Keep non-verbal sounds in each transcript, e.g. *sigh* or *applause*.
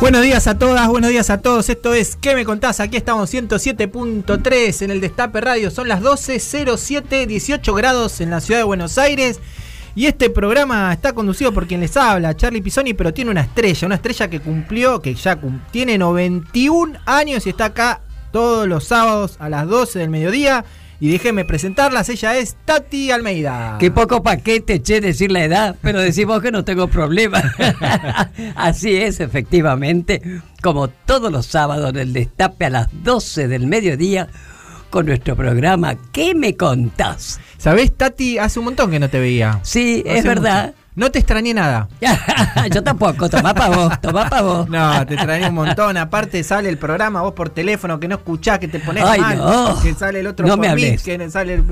Buenos días a todas, buenos días a todos. Esto es ¿Qué me contás? Aquí estamos 107.3 en el Destape Radio. Son las 12.07, 18 grados en la ciudad de Buenos Aires. Y este programa está conducido por quien les habla, Charlie Pisoni, pero tiene una estrella, una estrella que cumplió, que ya cum- tiene 91 años y está acá todos los sábados a las 12 del mediodía. Y déjenme presentarlas, ella es Tati Almeida. Qué poco paquete, che, decir la edad, pero decimos que no tengo problema. *laughs* Así es, efectivamente, como todos los sábados en el destape a las 12 del mediodía, con nuestro programa ¿Qué me contás? ¿Sabés, Tati? Hace un montón que no te veía. Sí, es verdad. mucho. No te extrañé nada. *laughs* Yo tampoco, tomá pa' vos, tomá pa' vos. No, te extrañé un montón. Aparte sale el programa, vos por teléfono, que no escuchás, que te pones Ay, mal, no. que sale el otro No por me que sale el-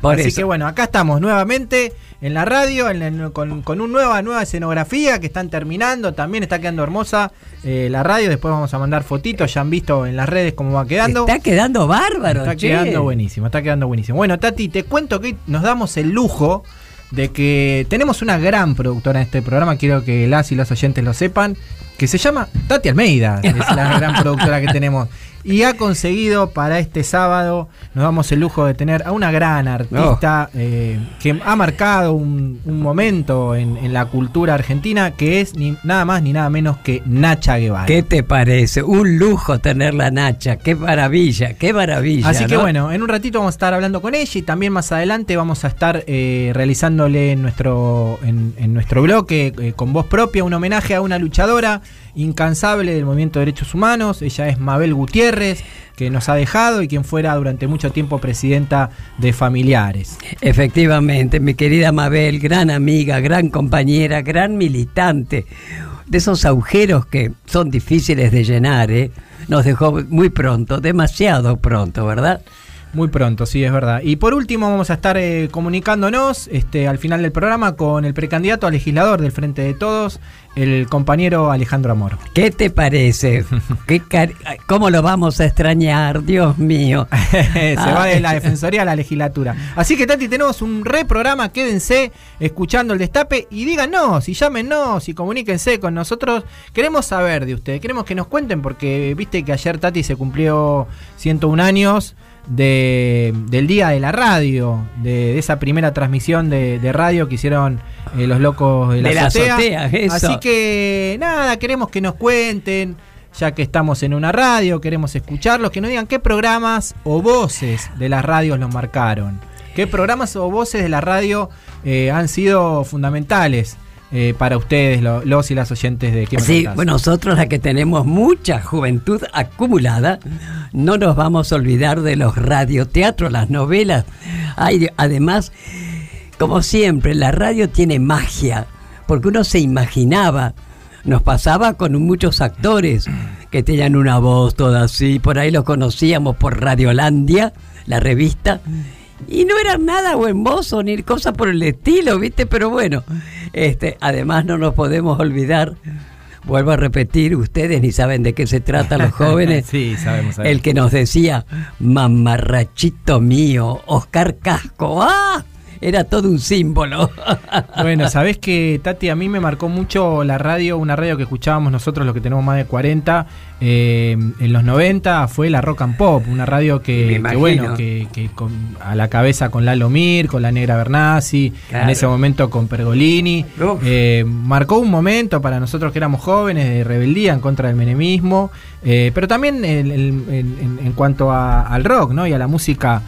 Por Así eso. que bueno, acá estamos nuevamente en la radio, en la- con, con una nueva, nueva escenografía que están terminando. También está quedando hermosa eh, la radio. Después vamos a mandar fotitos, ya han visto en las redes cómo va quedando. Está quedando bárbaro, Está che. quedando buenísimo, está quedando buenísimo. Bueno, Tati, te cuento que nos damos el lujo de que tenemos una gran productora en este programa, quiero que las y los oyentes lo sepan, que se llama Tati Almeida, es la gran productora que tenemos. *laughs* Y ha conseguido para este sábado, nos damos el lujo de tener a una gran artista eh, que ha marcado un, un momento en, en la cultura argentina, que es ni nada más ni nada menos que Nacha Guevara. ¿Qué te parece? Un lujo tener la Nacha, qué maravilla, qué maravilla. Así que ¿no? bueno, en un ratito vamos a estar hablando con ella y también más adelante vamos a estar eh, realizándole en nuestro, en, en nuestro bloque eh, con voz propia un homenaje a una luchadora incansable del movimiento de derechos humanos. Ella es Mabel Gutiérrez, que nos ha dejado y quien fuera durante mucho tiempo presidenta de Familiares. Efectivamente, mi querida Mabel, gran amiga, gran compañera, gran militante, de esos agujeros que son difíciles de llenar, ¿eh? nos dejó muy pronto, demasiado pronto, ¿verdad? Muy pronto, sí, es verdad. Y por último vamos a estar eh, comunicándonos este, al final del programa con el precandidato a legislador del Frente de Todos, el compañero Alejandro Amor. ¿Qué te parece? *laughs* ¿Qué cari- ¿Cómo lo vamos a extrañar, Dios mío? *laughs* Se va de la defensoría a la legislatura. Así que, Tati, tenemos un reprograma. Quédense escuchando el destape y díganos, y llámenos, y comuníquense con nosotros. Queremos saber de ustedes, queremos que nos cuenten, porque viste que ayer Tati se cumplió 101 años. De, del día de la radio, de, de esa primera transmisión de, de radio que hicieron eh, los locos de la, De la azotea. azotea, eso. Así que nada, queremos que nos cuenten, ya que estamos en una radio, queremos escucharlos, que nos digan qué programas o voces de las radios los marcaron. ¿Qué programas o voces de la radio eh, han sido fundamentales eh, para ustedes, lo- los y las oyentes de ¿Qué me Sí, bueno, nosotros la que tenemos mucha juventud acumulada, no nos vamos a olvidar de los radioteatros, las novelas. Hay, además, como siempre, la radio tiene magia, porque uno se imaginaba, nos pasaba con muchos actores que tenían una voz toda así, por ahí los conocíamos por Radiolandia, la revista, y no eran nada buen mozo ni cosa por el estilo, ¿viste? Pero bueno, este, además no nos podemos olvidar, vuelvo a repetir, ustedes ni saben de qué se trata los *laughs* jóvenes. sí, sabemos. sabemos. El que nos decía, mamarrachito mío, Oscar Casco, ¡ah! Era todo un símbolo. *laughs* Bueno, sabés que Tati, a mí me marcó mucho la radio, una radio que escuchábamos nosotros, los que tenemos más de 40, eh, en los 90, fue la Rock and Pop, una radio que, bueno, que, que con- a la cabeza con Lalo Mir, con la Negra Bernasi, Claro. en ese momento con Pergolini. Eh, marcó un momento para nosotros que éramos jóvenes de rebeldía en contra del menemismo, eh, pero también el- el- en, cuanto a- al rock ¿no? y a la música,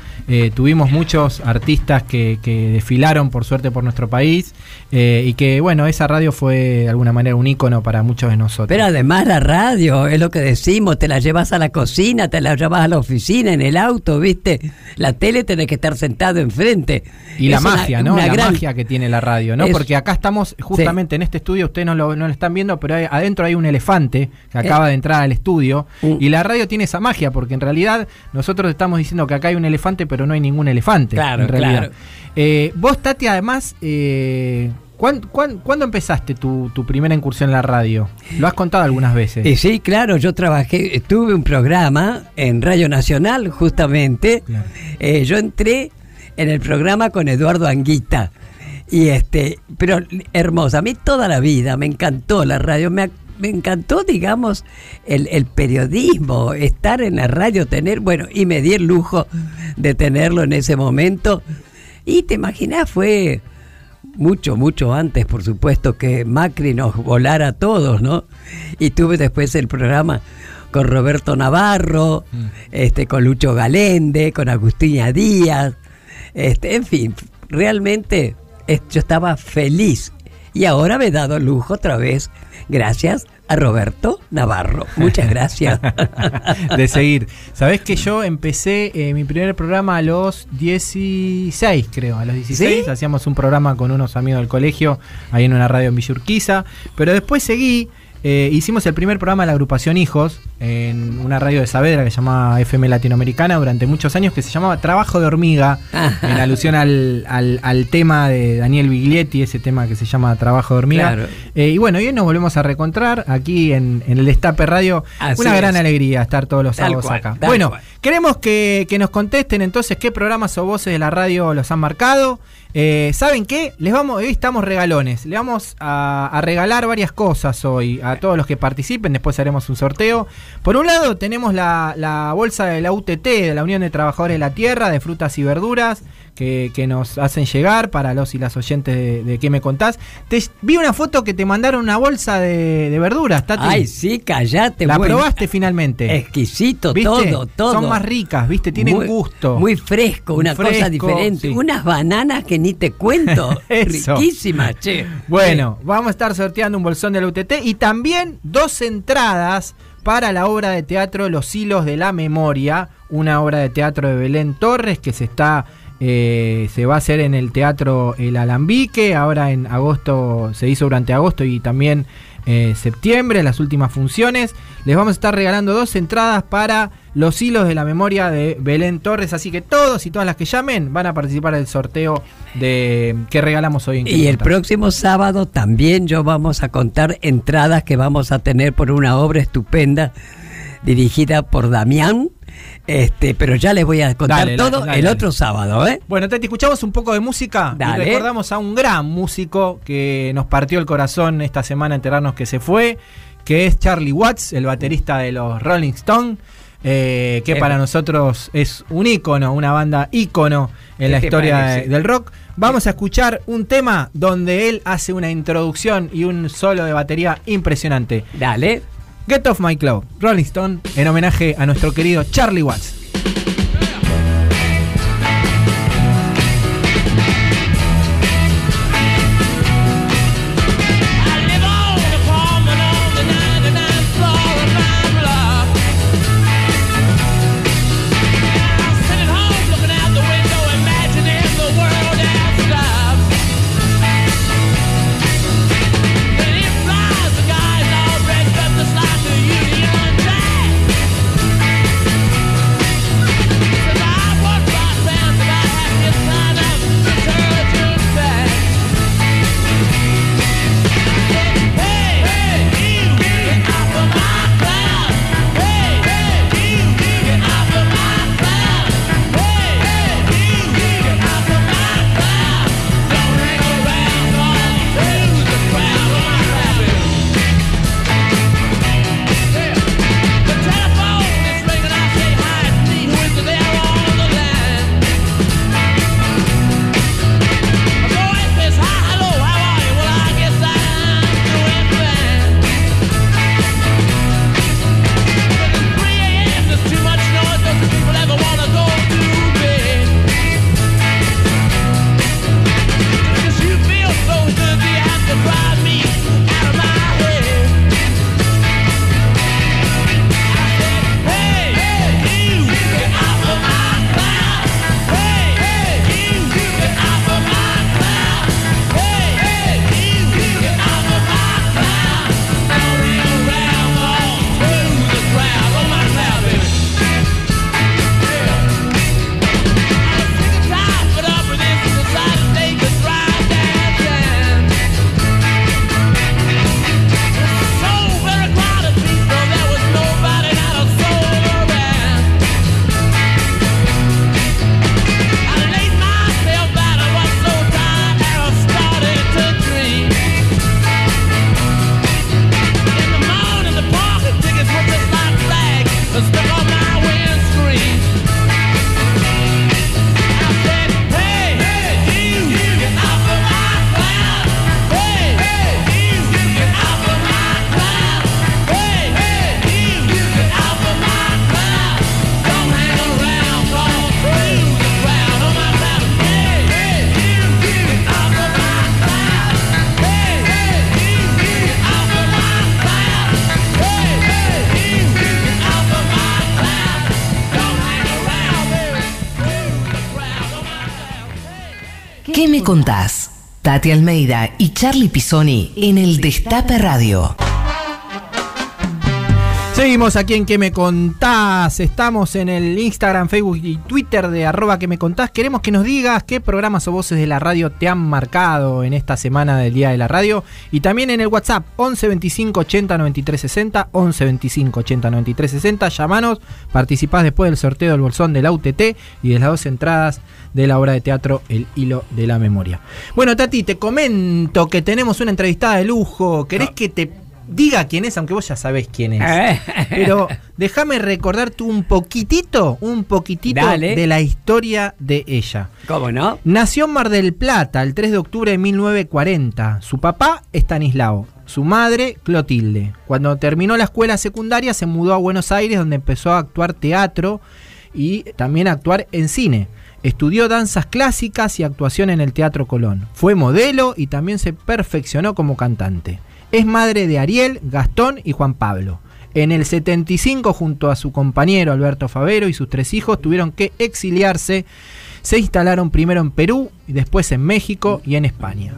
tuvimos muchos artistas que, que que desfilaron por suerte por nuestro país eh, y que bueno, esa radio fue de alguna manera un ícono para muchos de nosotros. Pero además la radio, es lo que decimos, te la llevas a la cocina, te la llevas a la oficina, en el auto, ¿viste? La tele tenés que estar sentado enfrente. Y la magia, ¿no? la magia que tiene la radio, ¿no? Porque acá estamos justamente en este estudio, ustedes no lo, no lo están viendo, pero adentro hay un elefante que acaba de entrar al estudio uh. y la radio tiene esa magia porque en realidad nosotros estamos diciendo que acá hay un elefante, pero no hay ningún elefante. Claro, claro. Eh, vos, Tati, además, eh, ¿cuándo, empezaste tu, primera incursión en la radio? Lo has contado algunas veces. Eh, sí, claro, yo trabajé, tuve un programa en Radio Nacional, justamente. Eh, yo entré en el programa con Eduardo Anguita. Y este, pero hermosa, a mí toda la vida me encantó la radio, me, me encantó, digamos, el, el, periodismo, estar en la radio, tener, bueno, y me di el lujo de tenerlo en ese momento. Y te imaginas, fue mucho, mucho antes, por supuesto, que Macri nos volara a todos, ¿no? Y tuve después el programa con Roberto Navarro, mm. este, con Lucho Galende, con Agustina Díaz, este, en fin, realmente yo estaba feliz. Y ahora me he dado lujo otra vez, gracias a Roberto Navarro. Muchas gracias. *laughs* de seguir. Sabés que yo empecé eh, mi primer programa a los 16, creo. A los 16 hacíamos un programa con unos amigos del colegio ahí en una radio en Villurquiza. Pero después seguí eh, hicimos el primer programa de la agrupación Hijos en una radio de Saavedra que se llamaba FM Latinoamericana durante muchos años que se llamaba Trabajo de Hormiga, en alusión al, al, tema de Daniel Biglietti, ese tema que se llama Trabajo de Hormiga. Eh, y bueno, hoy nos volvemos a recontrar aquí en, el Destape Radio. una gran alegría estar todos los sábados acá. Bueno, queremos que, que nos contesten entonces qué programas o voces de la radio los han marcado. Eh, ¿Saben qué? Les vamos, hoy estamos regalones. Le vamos a, regalar varias cosas hoy a todos los que participen. Después haremos un sorteo. Por un lado, tenemos la, bolsa de la UTT, de la Unión de Trabajadores de la Tierra, de frutas y verduras, que, nos hacen llegar para los y las oyentes de, de ¿Qué me contás? Te, vi una foto que te mandaron una bolsa de, verduras, Tati. Ay, sí, callate. La probaste finalmente. Exquisito, todo, todo. Son más ricas, ¿viste? Tienen gusto. Muy fresco, una cosa diferente. Unas bananas que ni te cuento. *laughs* Riquísimas, che. Bueno, vamos a estar sorteando un bolsón de la UTT y también dos entradas para la obra de teatro Los Hilos de la Memoria, una obra de teatro de Belén Torres que se está eh, se va a hacer en el Teatro El Alambique, ahora en agosto, se hizo durante agosto y también eh, septiembre, las últimas funciones. Les vamos a estar regalando dos entradas para los hilos de la memoria de Belén Torres, así que todos y todas las que llamen van a participar del sorteo de que regalamos hoy en Y el próximo sábado también yo vamos a contar entradas que vamos a tener por una obra estupenda dirigida por Damián. Este, pero ya les voy a contar todo el otro sábado, ¿eh? Bueno, Tati, escuchamos un poco de música y recordamos a un gran músico que nos partió el corazón esta semana enterarnos que se fue, que es Charlie Watts, el baterista de los Rolling Stones. Eh, que para nosotros es un ícono, una banda ícono en la historia del rock. Vamos a escuchar un tema donde él hace una introducción y un solo de batería impresionante. Dale. Get Off My Cloud, Rolling Stone, en homenaje a nuestro querido Charlie Watts. Contás? Tati Almeida y Charlie Pisoni en el Destape Radio. Seguimos aquí en Que Me Contás. Estamos en el Instagram, Facebook y Twitter de arroba que me contás. Queremos que nos digas qué programas o voces de la radio te han marcado en esta semana del Día de la Radio. Y también en el WhatsApp 11 25 80 93 60. 11 25 80 93 60. Llamanos, participás después del sorteo del bolsón de la UTT y de las dos entradas de la obra de teatro El Hilo de la Memoria. Bueno, Tati, te comento que tenemos una entrevistada de lujo. ¿Querés que te diga quién es, aunque vos ya sabés quién es. Eh. Pero déjame recordarte un poquitito, un poquitito Dale. de la historia de ella. ¿Cómo no? Nació en Mar del Plata el 3 de octubre de 1940. Su papá, Estanislao. Su madre, Clotilde. Cuando terminó la escuela secundaria se mudó a Buenos Aires donde empezó a actuar teatro y también a actuar en cine. Estudió danzas clásicas y actuación en el Teatro Colón. Fue modelo y también se perfeccionó como cantante. Es madre de Ariel, Gastón y Juan Pablo. En el 75, junto a su compañero Alberto Favero y sus tres hijos, tuvieron que exiliarse. Se instalaron primero en Perú y después en México y en España.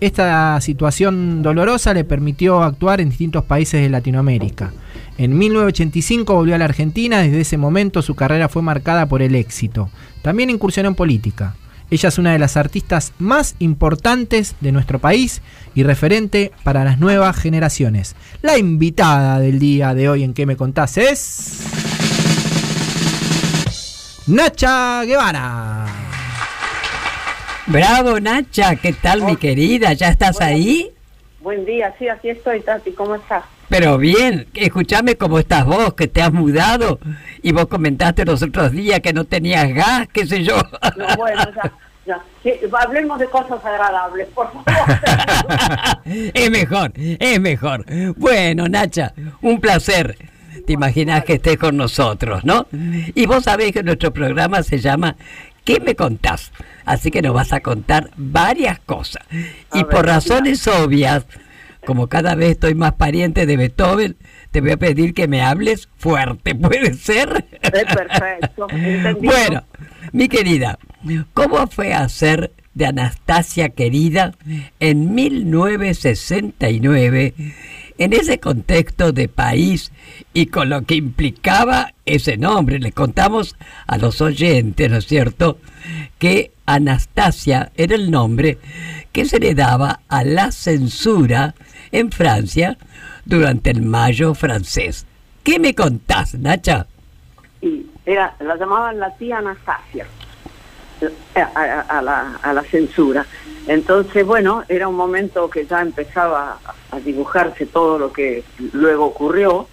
Esta situación dolorosa le permitió actuar en distintos países de Latinoamérica. En 1985 volvió a la Argentina, desde ese momento su carrera fue marcada por el éxito. También incursionó en política. Ella es una de las artistas más importantes de nuestro país y referente para las nuevas generaciones. La invitada del día de hoy en que me contás es... Nacha Guevara. Bravo, Nacha, ¿qué tal, mi querida? ¿Ya estás Bueno. ahí? Buen día, sí, aquí estoy, Tati, ¿cómo estás? Pero bien, escúchame cómo estás vos, que te has mudado y vos comentaste los otros días que no tenías gas, qué sé yo. No, bueno, ya, ya. Sí, hablemos de cosas agradables, por favor. *laughs* es mejor, es mejor. Bueno, Nacha, un placer. Te imaginas que estés con nosotros, ¿no? Y vos sabés que nuestro programa se llama ¿Qué me contás? Así que nos vas a contar varias cosas. Y ver, por razones obvias, como cada vez estoy más pariente de Beethoven, te voy a pedir que me hables fuerte, *laughs* ¿puede ser? Es perfecto, entendido. Bueno, mi querida, ¿cómo fue hacer de Anastasia querida en 1969 en ese contexto de país y con lo que implicaba ese nombre? Le contamos a los oyentes, ¿no es cierto?, que Anastasia era el nombre que se le daba a la censura en Francia durante el Mayo francés. ¿Qué me contás, Nacha? Y era, la llamaban la tía Anastasia, a- a la, a la censura. Entonces, bueno, era un momento que ya empezaba a dibujarse todo lo que luego ocurrió.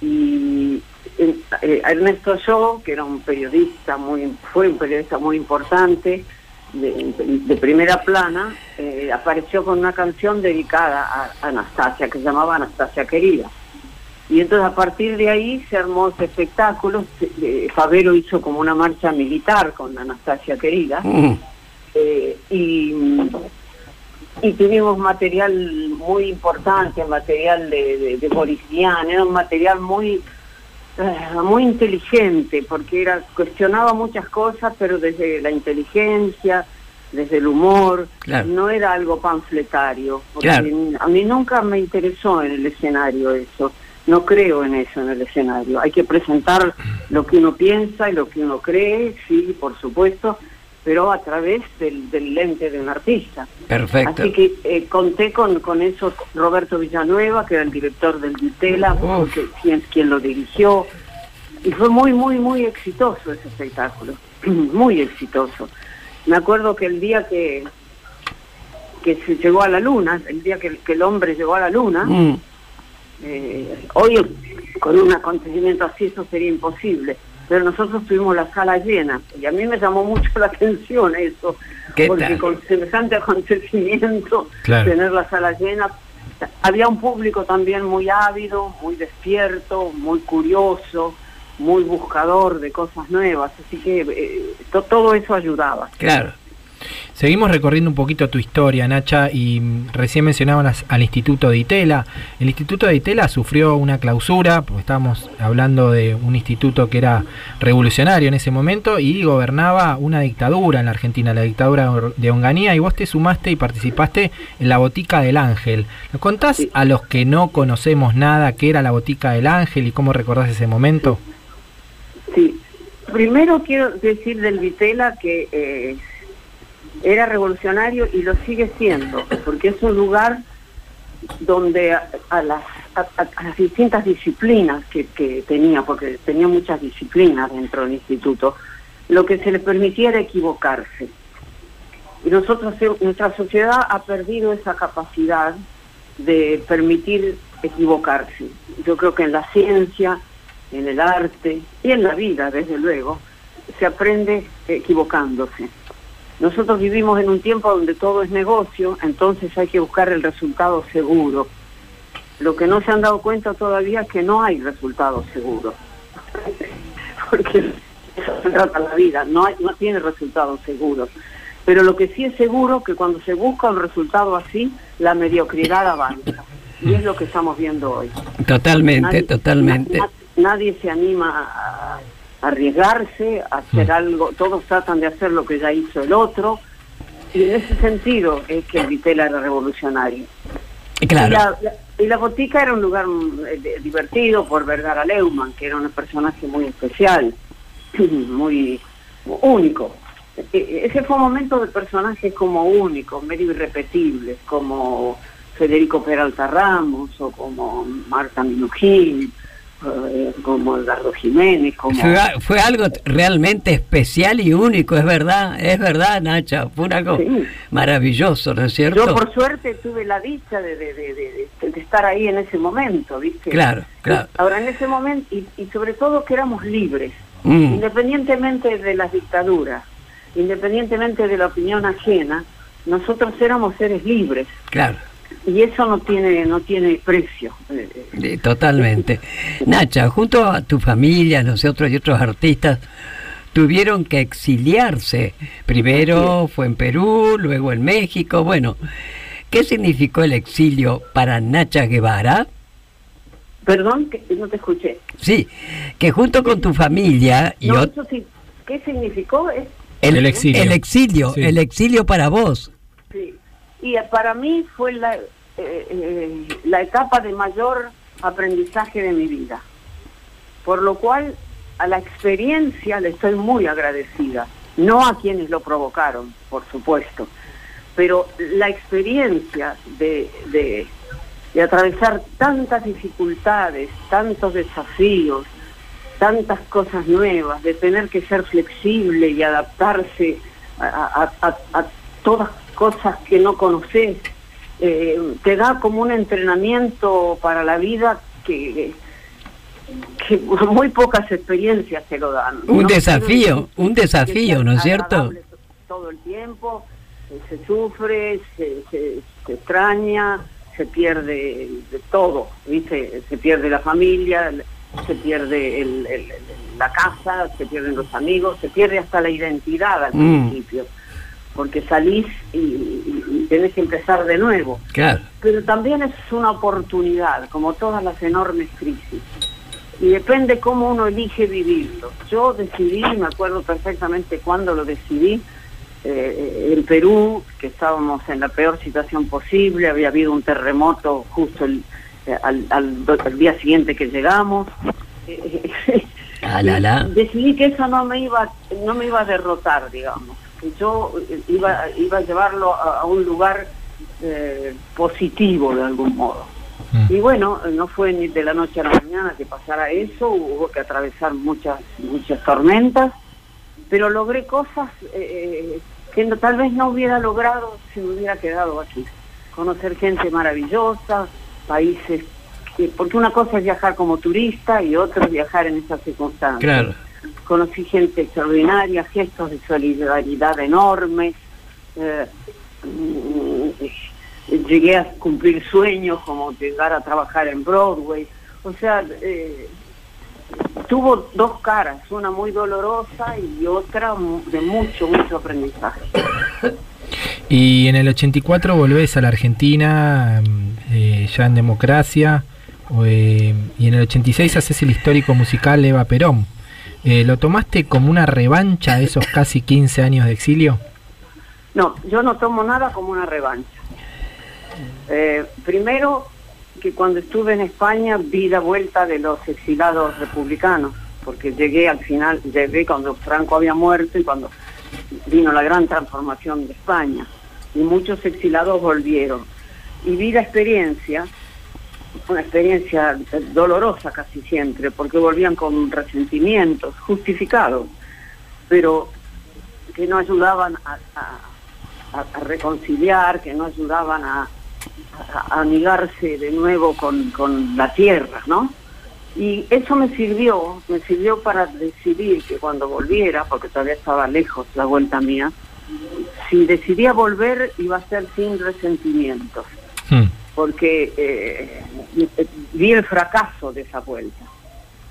Y eh, eh, Ernesto Yo, que era un periodista muy, fue un periodista muy importante, de, primera plana, eh, apareció con una canción dedicada a Anastasia, que se llamaba Anastasia Querida. Y entonces a partir de ahí se armó ese espectáculo. Eh, hizo como una marcha militar con Anastasia Querida. Mm, eh, y, y tuvimos material muy importante, material de, de, de era un material muy eh, muy inteligente, porque era cuestionaba muchas cosas, pero desde la inteligencia, desde el humor, Claro. no era algo panfletario. Porque Claro. A mí nunca me interesó en el escenario eso. No creo en eso en el escenario. Hay que presentar lo que uno piensa y lo que uno cree, sí, por supuesto, pero a través del, del lente de un artista. perfecto. Así que eh, conté con, con eso Roberto Villanueva, que era el director del Vitela, quien, quien lo dirigió. Y fue muy, muy, muy exitoso ese espectáculo. *clears throat* muy exitoso. Me acuerdo que el día que, que se llegó a la luna, el día que, que el hombre llegó a la luna, Mm, eh, hoy con un acontecimiento así eso sería imposible, pero nosotros tuvimos la sala llena y a mí me llamó mucho *laughs* la atención eso, ¿Qué porque tal? con semejante *laughs* acontecimiento, Claro. tener la sala llena, había un público también muy ávido, muy despierto, muy curioso, muy buscador de cosas nuevas, así que eh, to- todo eso ayudaba. claro. Seguimos recorriendo un poquito tu historia, Nacha, y recién mencionaban al Instituto de Itela. El Instituto de Itela sufrió una clausura, porque estábamos hablando de un instituto que era revolucionario en ese momento y gobernaba una dictadura en la Argentina, la dictadura de Onganía, y vos te sumaste y participaste en la Botica del Ángel. ¿Nos contás a los que no conocemos nada qué era la Botica del Ángel y cómo recordás ese momento? Sí, primero quiero decir del Vitela que... Eh, era revolucionario y lo sigue siendo, porque es un lugar donde a, las, distintas disciplinas que, tenía, porque tenía muchas disciplinas dentro del instituto, lo que se le permitía era equivocarse. Y nosotros, nuestra sociedad ha perdido esa capacidad de permitir equivocarse. Yo creo que en la ciencia, en el arte y en la vida, desde luego, se aprende equivocándose. Nosotros vivimos en un tiempo donde todo es negocio, entonces hay que buscar el resultado seguro. Lo que no se han dado cuenta todavía es que no hay resultado seguro. *laughs* Porque eso se trata la vida, no, hay, no tiene resultados seguros. Pero lo que sí es seguro es que cuando se busca un resultado así, la mediocridad avanza. Y es lo que estamos viendo hoy. Totalmente, totalmente. nadie se anima a, arriesgarse, hacer mm. algo, todos tratan de hacer lo que ya hizo el otro, y en ese sentido es que Vitela era revolucionario. Claro. Y la, botica era un lugar mm, eh, divertido por Vergara Leumann, que era un personaje muy especial, *clears throat* muy único. E, e, ese fue un momento de personajes como únicos, medio irrepetibles, como Federico Peralta Ramos o como Marta Minujín eh, como Eduardo Jiménez. Como... Fue, algo realmente especial y único, es verdad, es verdad, Nacha, fue algo maravilloso, ¿no es cierto? Yo por suerte tuve la dicha de, de, estar ahí en ese momento, ¿viste? Claro, claro. Ahora, en ese momento, y, sobre todo que éramos libres, mm. independientemente de las dictaduras, independientemente de la opinión ajena, nosotros éramos seres libres. Claro y eso no tiene no tiene precio. Totalmente. Nacha junto a tu familia nosotros y otros artistas tuvieron que exiliarse. Primero fue en Perú luego en México. Bueno qué significó el exilio para Nacha Guevara perdón que no te escuché. Sí que junto con tu familia y qué significó el, exilio. el exilio el exilio para vos. sí y para mí fue la, eh, eh, la etapa de mayor aprendizaje de mi vida. Por lo cual a la experiencia le estoy muy agradecida, no a quienes lo provocaron, por supuesto, pero la experiencia de, de, de atravesar tantas dificultades, tantos desafíos, tantas cosas nuevas, de tener que ser flexible y adaptarse a todas cosas que no conoces, eh, te da como un entrenamiento para la vida que, que *laughs* muy pocas experiencias te lo dan. Un desafío, un desafío, ¿no es cierto? Todo el tiempo, eh, se sufre, se, se, extraña, se pierde de todo, ¿viste? Se pierde la familia, se pierde el, la casa, se pierden los amigos, se pierde hasta la identidad al mm. principio porque salís y, tenés que empezar de nuevo. Claro. Pero también es una oportunidad, como todas las enormes crisis. Y depende cómo uno elige vivirlo. Yo decidí, me acuerdo perfectamente cuando lo decidí, eh, en Perú, que estábamos en la peor situación posible, había habido un terremoto justo el, eh, al, al, día siguiente que llegamos. ah, la, la. *laughs* Decidí que eso no me iba, no me iba a derrotar, digamos yo iba, iba a llevarlo a, un lugar eh, positivo de algún modo. Mm. Y bueno, no fue ni de la noche a la mañana que pasara eso, hubo que atravesar muchas, muchas tormentas, pero logré cosas eh, que tal vez no hubiera logrado si me hubiera quedado aquí. Conocer gente maravillosa, países, porque una cosa es viajar como turista y otra es viajar en esas circunstancias. Claro conocí gente extraordinaria, gestos de solidaridad enormes, eh, mm, llegué a cumplir sueños como llegar a trabajar en Broadway, o sea, eh, tuvo dos caras, una muy dolorosa y otra de mucho, mucho aprendizaje. Y en el 84 volvés a la Argentina, mm, eh, ya en democracia, eh, y en el 86 haces el histórico musical Eva Perón. Eh, ¿Lo tomaste como una revancha de esos casi 15 años de exilio? No, yo no tomo nada como una revancha. Eh, primero, que cuando estuve en España vi la vuelta de los exilados republicanos, porque llegué al final, llegué cuando Franco había muerto y cuando vino la gran transformación de España. Y muchos exilados volvieron. Y vi la experiencia, una experiencia dolorosa casi siempre, porque volvían con resentimientos justificados, pero que no ayudaban a, reconciliar, que no ayudaban a, a, amigarse de nuevo con, con la tierra, ¿no? Y eso me sirvió, me sirvió para decidir que cuando volviera, porque todavía estaba lejos la vuelta mía, si decidía volver iba a ser sin resentimientos, hmm. Porque eh, vi el fracaso de esa vuelta.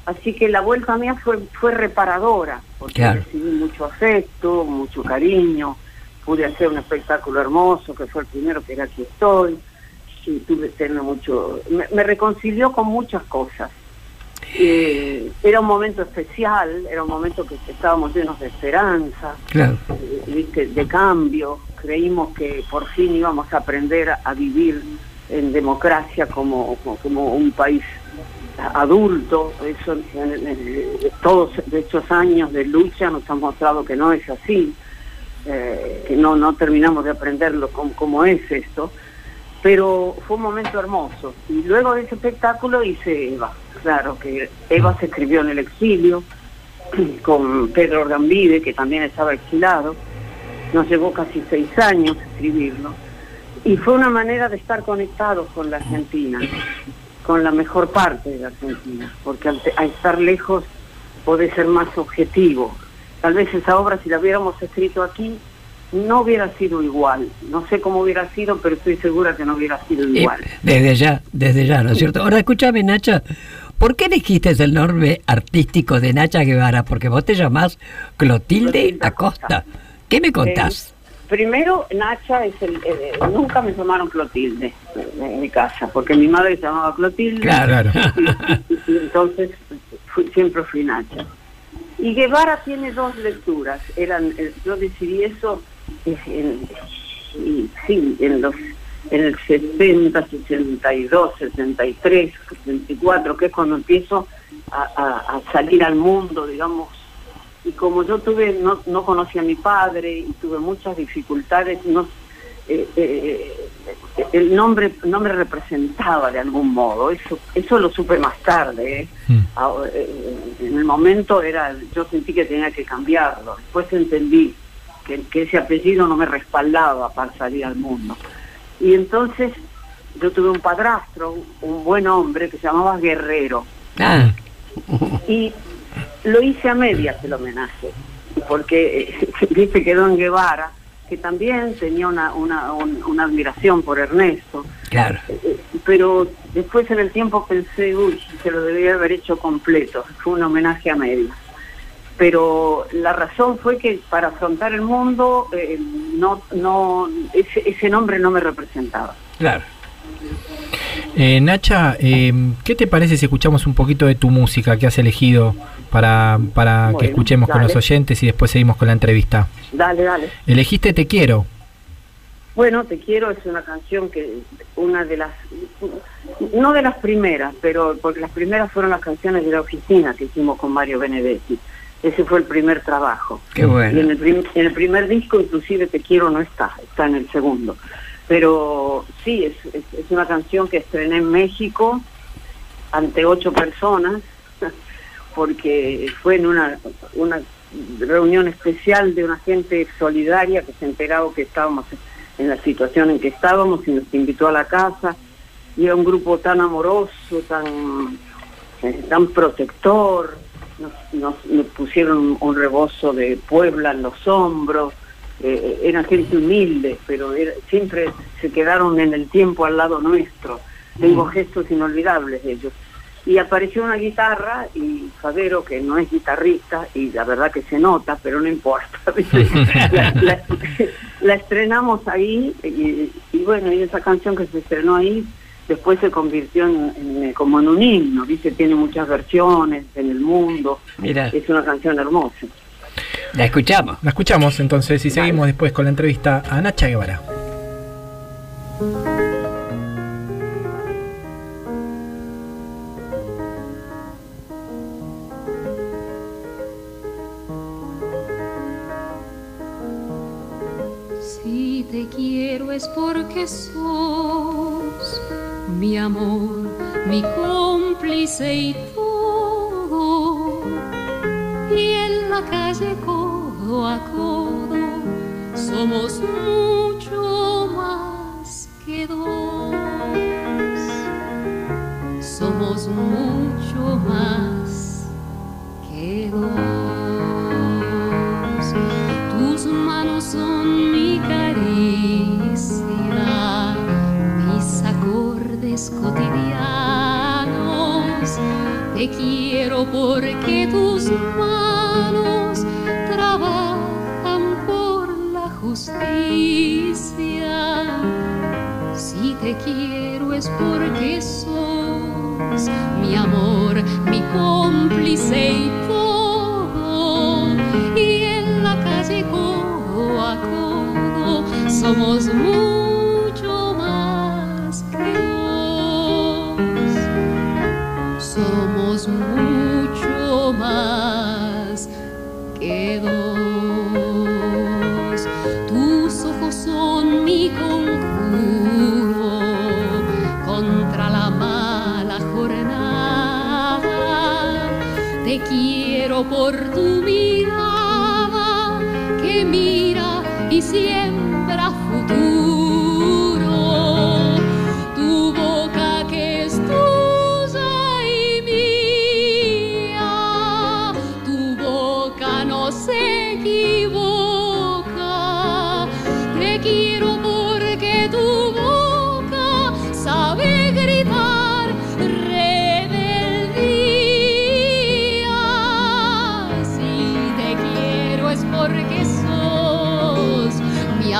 Así que la vuelta mía fue, fue reparadora, porque recibí mucho afecto, mucho cariño, pude hacer un espectáculo hermoso, que fue el primero que era aquí estoy, y tuve tener mucho, me, reconcilió con muchas cosas. Eh, era un momento especial, era un momento que estábamos llenos de esperanza, eh, de cambio, creímos que por fin íbamos a aprender a vivir en democracia como, como un país adulto, eso todos estos años de lucha nos han mostrado que no es así. Eh, que no, no terminamos de aprenderlo cómo, es esto, pero fue un momento hermoso. Y luego de ese espectáculo hice Eva, claro que Eva se escribió en el exilio, *clears throat* con Pedro Gambide, que también estaba exilado, nos llevó casi seis años escribirlo, y fue una manera de estar conectados con la Argentina, con la mejor parte de la Argentina, porque al, al estar lejos puede ser más objetivo, Tal vez esa obra, si la hubiéramos escrito aquí, no hubiera sido igual. No sé cómo hubiera sido, pero estoy segura que no hubiera sido eh, igual. desde ya, desde ya, ¿no es cierto? Ahora escúchame, Nacha, ¿por qué elegiste el nombre artístico de Nacha Guevara? Porque vos te llamás Clotilde, Acosta. ¿Qué me contás? Eh, primero, Nacha es el... Eh, nunca me llamaron Clotilde en mi casa, porque mi madre se llamaba Clotilde. Claro. *laughs* Y, entonces siempre fui Nacha. Y Guevara tiene dos lecturas. Eran, eh, yo decidí eso en, sí, en los en el 60, 62, 63, 64, que es cuando empiezo a, salir al mundo, digamos. Y como yo tuve, no, no conocí a mi padre y tuve muchas dificultades, no, eh, eh, el nombre no me representaba de algún modo, eso eso lo supe más tarde. ¿eh? Mm. Ah, en el momento era yo sentí que tenía que cambiarlo, después entendí que, que ese apellido no me respaldaba para salir al mundo. Y entonces yo tuve un padrastro, un buen hombre que se llamaba Guerrero. Ah. Y lo hice a medias el homenaje, porque *laughs* dice que Don Guevara que también tenía una, una, una admiración por Ernesto. Claro. Eh, pero después en el tiempo pensé, uy, se lo debía haber hecho completo. Fue un homenaje a medias. Pero la razón fue que para afrontar el mundo, eh, no, no, ese, ese nombre no me representaba. Claro. Eh, Nacha, eh, ¿qué te parece si escuchamos un poquito de tu música que has elegido para, para que escuchemos con los oyentes y después seguimos con la entrevista? Dale, dale. Elegiste Te Quiero. Bueno, Te Quiero es una canción que, una de las, no de las primeras, pero porque las primeras fueron las canciones de la oficina que hicimos con Mario Benedetti. Ese fue el primer trabajo. Qué bueno. Y en el, en el primer disco inclusive Te Quiero no está, está en el segundo. Pero sí, es, es, una canción que estrené en México ante ocho personas, *laughs* porque fue en una, una reunión especial de una gente solidaria que se enteraba que estábamos en la situación en que estábamos y nos invitó a la casa. Y era un grupo tan amoroso, tan, eh, tan protector. Nos, pusieron un rebozo de Puebla en los hombros eh, eran gente humilde, pero siempre se quedaron en el tiempo al lado nuestro. Tengo mm. gestos inolvidables de ellos. y apareció una guitarra y Fabero, que no es guitarrista, y la verdad que se nota, pero no importa, *laughs* la, la, estrenamos ahí y, bueno, y esa canción que se estrenó ahí después se convirtió en, como en un himno, ¿viste? Tiene muchas versiones en el mundo, Mira. es una canción hermosa. La escuchamos. La escuchamos entonces y seguimos después con la entrevista a Nacha Guevara.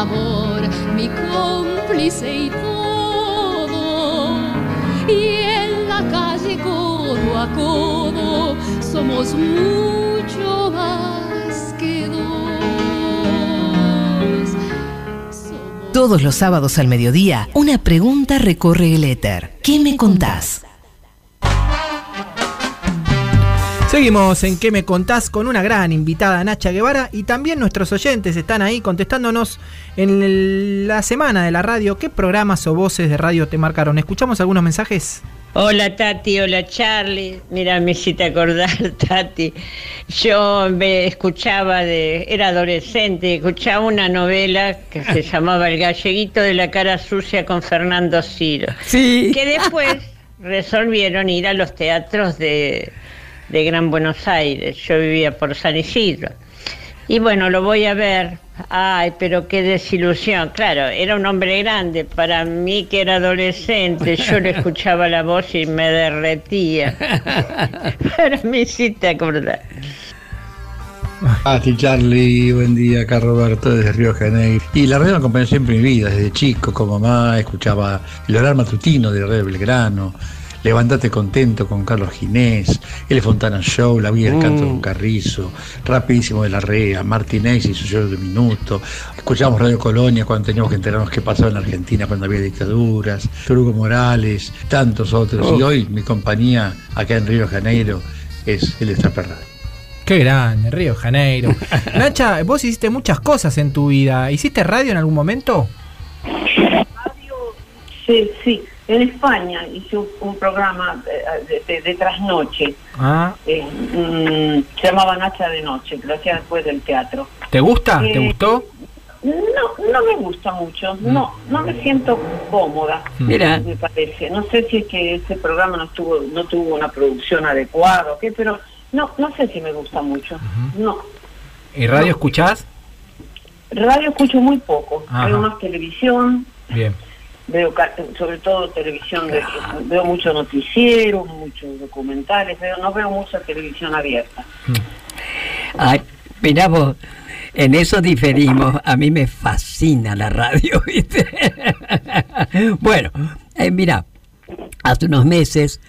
Amor, mi cómplice y todo. Y en la calle codo a codo somos mucho más que dos. Todos los sábados al mediodía, una pregunta recorre el éter. ¿Qué me contás? Seguimos en ¿Qué me contás? con una gran invitada, Nacha Guevara, y también nuestros oyentes están ahí contestándonos en la semana de la radio. ¿Qué programas o voces de radio te marcaron? ¿Escuchamos algunos mensajes? Hola Tati, hola Charlie. Mira, me hiciste acordar, *laughs* Tati. Yo me escuchaba de. Era adolescente, escuchaba una novela que se *laughs* llamaba El galleguito de la cara sucia con Fernando Ciro. Sí. Que después resolvieron ir a los teatros de de Gran Buenos Aires. Yo vivía por San Isidro. Y bueno, lo voy a ver. Ay, pero qué desilusión. Claro, era un hombre grande. Para mí que era adolescente, yo le escuchaba la voz y me derretía. *laughs* Para mí sí te acordás. Ah, ti Charlie, buen día, acá Roberto desde Río Janeiro. Y la radio me acompañó siempre en mi vida, desde chico, como mamá, escuchaba el horario matutino de Radio Belgrano, Levantate contento con Carlos Ginés, El Fontana Show, La vida del canto con mm. Carrizo, Rapidísimo de la Rea, Martínez y su show de minuto. Escuchamos Radio Colonia cuando teníamos que enterarnos qué pasaba en Argentina cuando había dictaduras, Hugo Morales, tantos otros. Y oh. hoy mi compañía acá en Río de Janeiro es el Estape Qué grande, Río de Janeiro. *laughs* Nacha, vos hiciste muchas cosas en tu vida. ¿Hiciste radio en algún momento? Sí, sí. En España hice un, programa de, trasnoche. Ah. Eh, mm, se llamaba Nacha de Noche, que lo hacía después del teatro. ¿Te gusta? ¿Te eh, gustó? No, no me gusta mucho. Mm. No, no me siento cómoda. Mm. Mira, me parece. No sé si es que ese programa no estuvo, no tuvo una producción adecuada o qué, pero no, no sé si me gusta mucho. No. ¿Y radio escuchás? Radio escucho muy poco. Hay más televisión. Bien veo sobre todo televisión, de, veo mucho noticiero, muchos documentales, pero no veo mucha televisión abierta. Ay, mirá vos, en eso diferimos. A mí me fascina la radio, *laughs* ¿viste? bueno, eh, mira, hace unos meses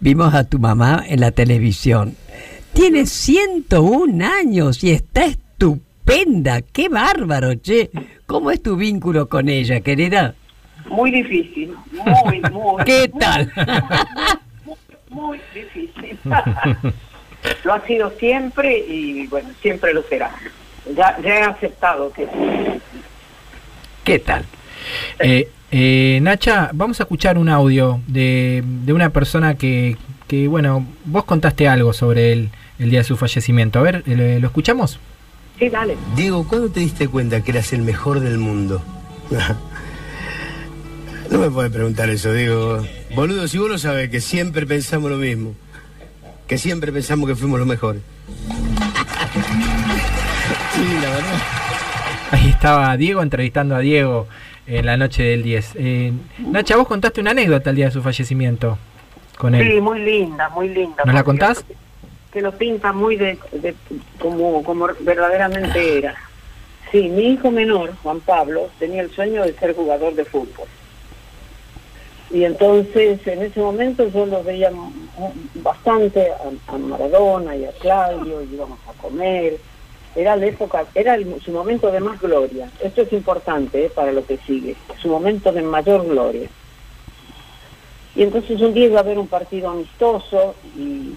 vimos a tu mamá en la televisión. Tiene 101 años y está estupenda. ¡Qué bárbaro, che! ¿Cómo es tu vínculo con ella, querida? Muy difícil, muy, *laughs* muy. ¿Qué muy, tal? Muy, muy difícil. *laughs* lo ha sido siempre y bueno, siempre lo será. Ya, ya he aceptado que ¿Qué tal? Eh, eh, Nacha, vamos a escuchar un audio de, de una persona que, que, bueno, vos contaste algo sobre él el día de su fallecimiento. A ver, ¿lo, lo escuchamos? Sí, dale. Diego, ¿cuándo te diste cuenta que eras el mejor del mundo? *laughs* no me puedes preguntar eso, Diego. Boludo, si vos lo sabes que siempre pensamos lo mismo. Que siempre pensamos que fuimos los mejores. Sí, la verdad. Ahí estaba Diego entrevistando a Diego en la noche del 10. Eh, Nacha, vos contaste una anécdota el día de su fallecimiento con él. Sí, muy linda, muy linda. ¿Nos la contás? Que lo pinta muy de, de- como, como verdaderamente era. Sí, mi hijo menor, Juan Pablo, tenía el sueño de ser jugador de fútbol. Y entonces, en ese momento yo lo veía bastante a, Maradona y a Claudio, y íbamos a comer. Era la época, era el- su momento de más gloria. Esto es importante eh, para lo que sigue. Su momento de mayor gloria. Y entonces un día iba a haber un partido amistoso y,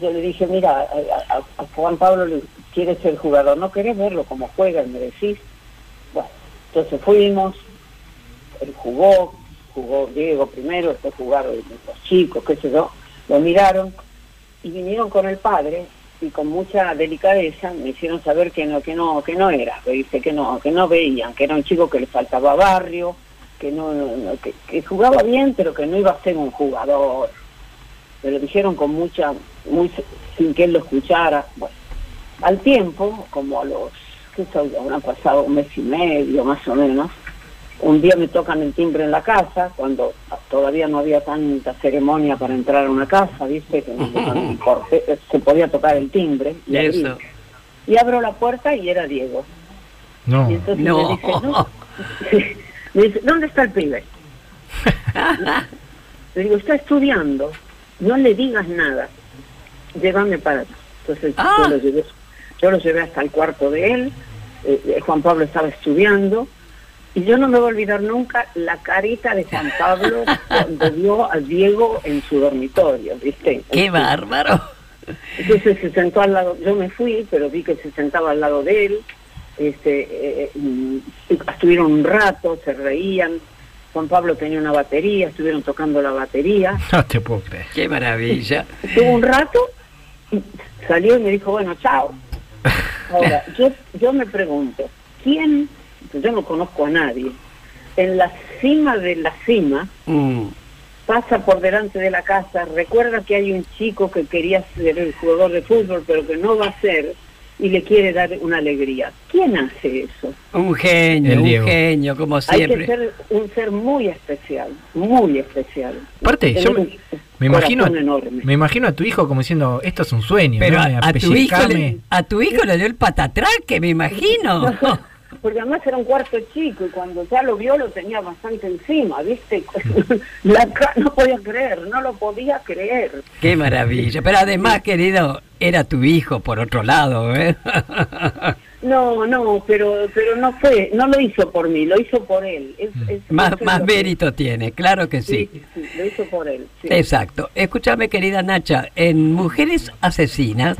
yo le dije, mira, a, Juan Pablo le quiere ser jugador, ¿no querés verlo como juega? Me decís. Bueno, entonces fuimos, él jugó, jugó Diego primero, después jugaron los chicos, qué sé yo, lo miraron y vinieron con el padre y con mucha delicadeza me hicieron saber que no, que no, que no era, que no, que no veían, que era un chico que le faltaba barrio, que no, que, que jugaba bien pero que no iba a ser un jugador. Me lo dijeron con mucha, muy sin que él lo escuchara. Bueno, al tiempo, como a los, qué sé yo, habrán pasado un mes y medio más o menos, un día me tocan el timbre en la casa, cuando todavía no había tanta ceremonia para entrar a una casa, viste, que *laughs* corte- se podía tocar el timbre. Y, abrí. Eso. y abro la puerta y era Diego. No. Y entonces No. me dice, no. *laughs* me dice, ¿dónde está el pibe? *laughs* Le digo, está estudiando, no le digas nada, llévame para allá. Entonces Ah. yo, lo llevé, yo lo llevé hasta el cuarto de él, eh, eh, Juan Pablo estaba estudiando, y yo no me voy a olvidar nunca la carita de Juan Pablo cuando vio a Diego en su dormitorio, ¿viste? ¡Qué bárbaro! Entonces se sentó al lado, yo me fui, pero vi que se sentaba al lado de él, este, eh, y estuvieron un rato, se reían, Juan Pablo tenía una batería, estuvieron tocando la batería, *laughs* No te puedo creer. ¡Qué maravilla! estuvo un rato, y salió y me dijo, bueno, chao. *laughs* Ahora, yo, yo me pregunto, ¿quién, yo no conozco a nadie, en la cima de la cima, Mm. pasa por delante de la casa, recuerda que hay un chico que quería ser el jugador de fútbol, pero que no va a ser, y le quiere dar una alegría. ¿Quién hace eso? Un genio, El un Diego. genio, como Hay siempre. que ser un ser muy especial, muy especial. Aparte, yo me, un me imagino, enorme. me imagino a tu hijo como diciendo, esto es un sueño, Pero ¿no? a, a tu hijo le, a tu hijo le dio el patatraque, me imagino. *laughs* Porque además era un cuarto chico y cuando ya lo vio lo tenía bastante encima, ¿viste? *laughs* La no podía creer, no lo podía creer. Qué maravilla. Pero además, querido, era tu hijo por otro lado, ¿eh? *laughs* No, no, pero pero no fue, no lo hizo por mí, lo hizo por él. Es- es- más es más mérito tiene, claro que sí. Sí, sí, lo hizo por él. sí. Exacto. Escúchame, querida Nacha, en Mujeres Asesinas,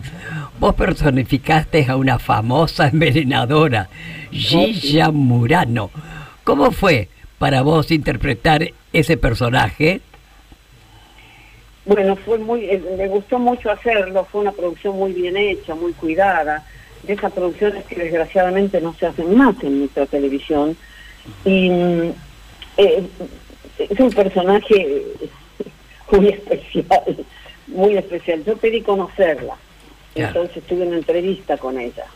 vos personificaste a una famosa envenenadora, Gilla Murano. ¿Cómo fue para vos interpretar ese personaje? Bueno, fue muy, eh, me gustó mucho hacerlo, fue una producción muy bien hecha, muy cuidada, de esas producciones que desgraciadamente no se hacen más en nuestra televisión. Y mm, eh, es un personaje *laughs* muy especial, muy especial. Yo pedí conocerla, Claro. entonces tuve una entrevista con ella.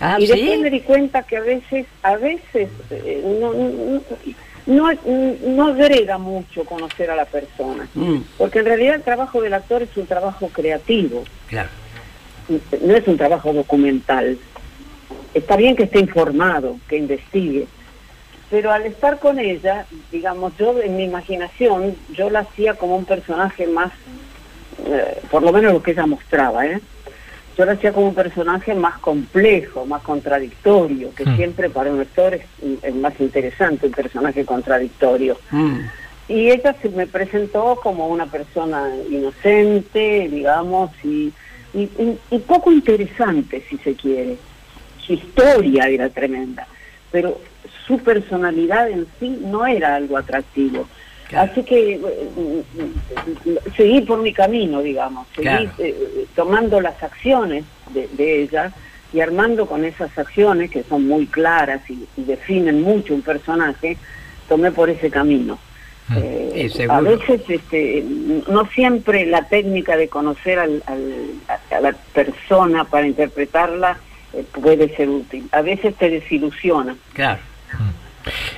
Ah, y después ¿sí? me di cuenta que a veces, a veces, eh, no, no, no, no agrega mucho conocer a la persona, Mm, porque en realidad el trabajo del actor es un trabajo creativo, claro. No es un trabajo documental. Está bien que esté informado, que investigue, pero al estar con ella, digamos, yo en mi imaginación, yo la hacía como un personaje más, eh, por lo menos lo que ella mostraba, ¿eh? Yo la hacía como un personaje más complejo, más contradictorio, que Mm. siempre para un actor es, es más interesante un personaje contradictorio. Mm, Y ella se me presentó como una persona inocente, digamos, y, y, y- y poco interesante, si se quiere. Su historia era tremenda, pero su personalidad en sí no era algo atractivo. Claro. Así que eh, mm, seguí por mi camino, digamos, seguí Claro. eh, tomando las acciones de, de ella y armando con esas acciones que son muy claras y, y definen mucho un personaje, tomé por ese camino. Eh, a veces este, no siempre la técnica de conocer al- al- a, a la persona para interpretarla eh, puede ser útil. A veces te desilusiona. claro.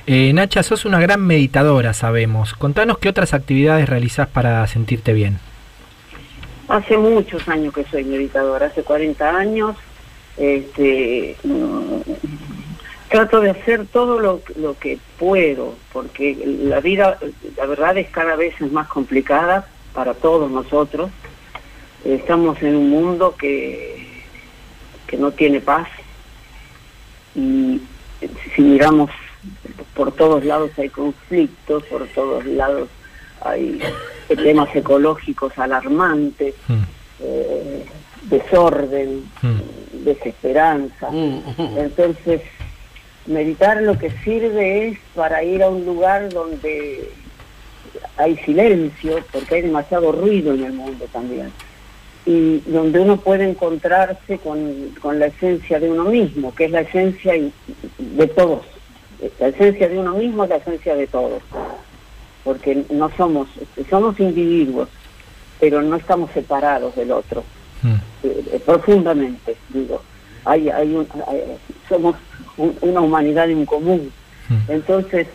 Eh, Nacha, sos una gran meditadora, sabemos. Contanos qué otras actividades realizás para sentirte bien. Hace muchos años que soy meditadora, hace 40 años. Este, mm, trato de hacer todo lo, lo que puedo, porque la vida, la verdad, es cada vez es más complicada para todos nosotros. Estamos en un mundo que, que no tiene paz y si miramos por todos lados hay conflictos, por todos lados hay temas ecológicos alarmantes, Mm, eh, desorden, mm, desesperanza. Mm. Entonces, meditar lo que sirve es para ir a un lugar donde hay silencio, porque hay demasiado ruido en el mundo también, y donde uno puede encontrarse con, con la esencia de uno mismo, que es la esencia de todos. La esencia de uno mismo es la esencia de todos, porque no somos, somos individuos, pero no estamos separados del otro mm. eh, eh, profundamente, digo. Hay, hay un- hay- somos un- una humanidad en común. Mm. Entonces,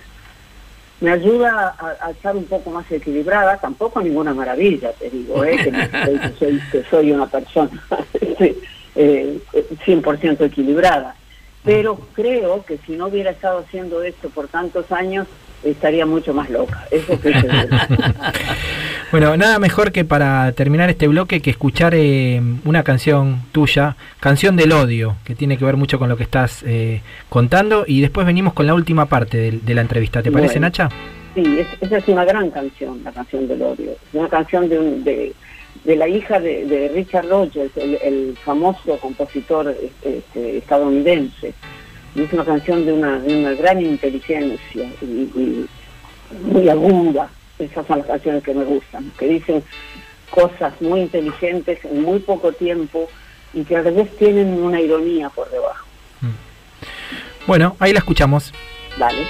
me ayuda a, a estar un poco más equilibrada, tampoco ninguna maravilla, te digo, ¿eh? que, *laughs* soy, que soy, que soy una persona *laughs* eh, 100% equilibrada. Pero creo que si no hubiera estado haciendo esto por tantos años, estaría mucho más loca. Eso estoy. *laughs* Bueno, nada mejor que para terminar este bloque que escuchar eh, una canción tuya, Canción del Odio, que tiene que ver mucho con lo que estás eh, contando, y después venimos con la última parte de, de la entrevista. ¿Te parece, Bueno. Nacha? Sí, es- esa es una gran canción, la canción del odio. Es una canción de, un- de, de la hija de, de Richard Rogers, el, el famoso compositor este, este, estadounidense. Y es una canción de una, de una gran inteligencia y, y muy aguda. Esas son las canciones que me gustan, que dicen cosas muy inteligentes en muy poco tiempo y que a veces tienen una ironía por debajo. Bueno, ahí la escuchamos. Vale.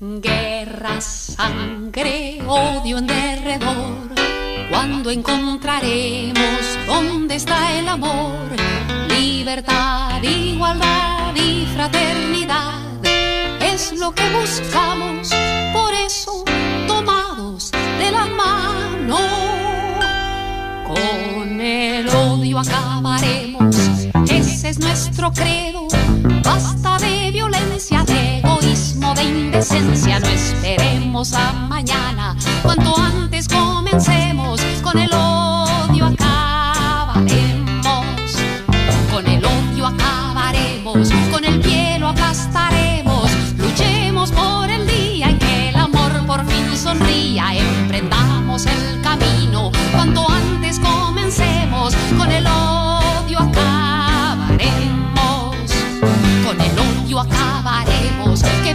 Guerra, sangre, odio en derredor. Cuando encontraremos dónde está el amor, libertad, igualdad y fraternidad es lo que buscamos. Por eso, tomados de la mano, con el odio acabaremos. Ese es nuestro credo. Basta de violencia, de de indecencia. No esperemos a mañana. Cuanto antes comencemos, con el odio acabaremos. Con el odio acabaremos. Con el pie lo aplastaremos. Luchemos por el día en que el amor por fin sonría. Emprendamos el camino. Cuanto antes comencemos, con el odio acabaremos. Con el odio acabaremos. ¿Qué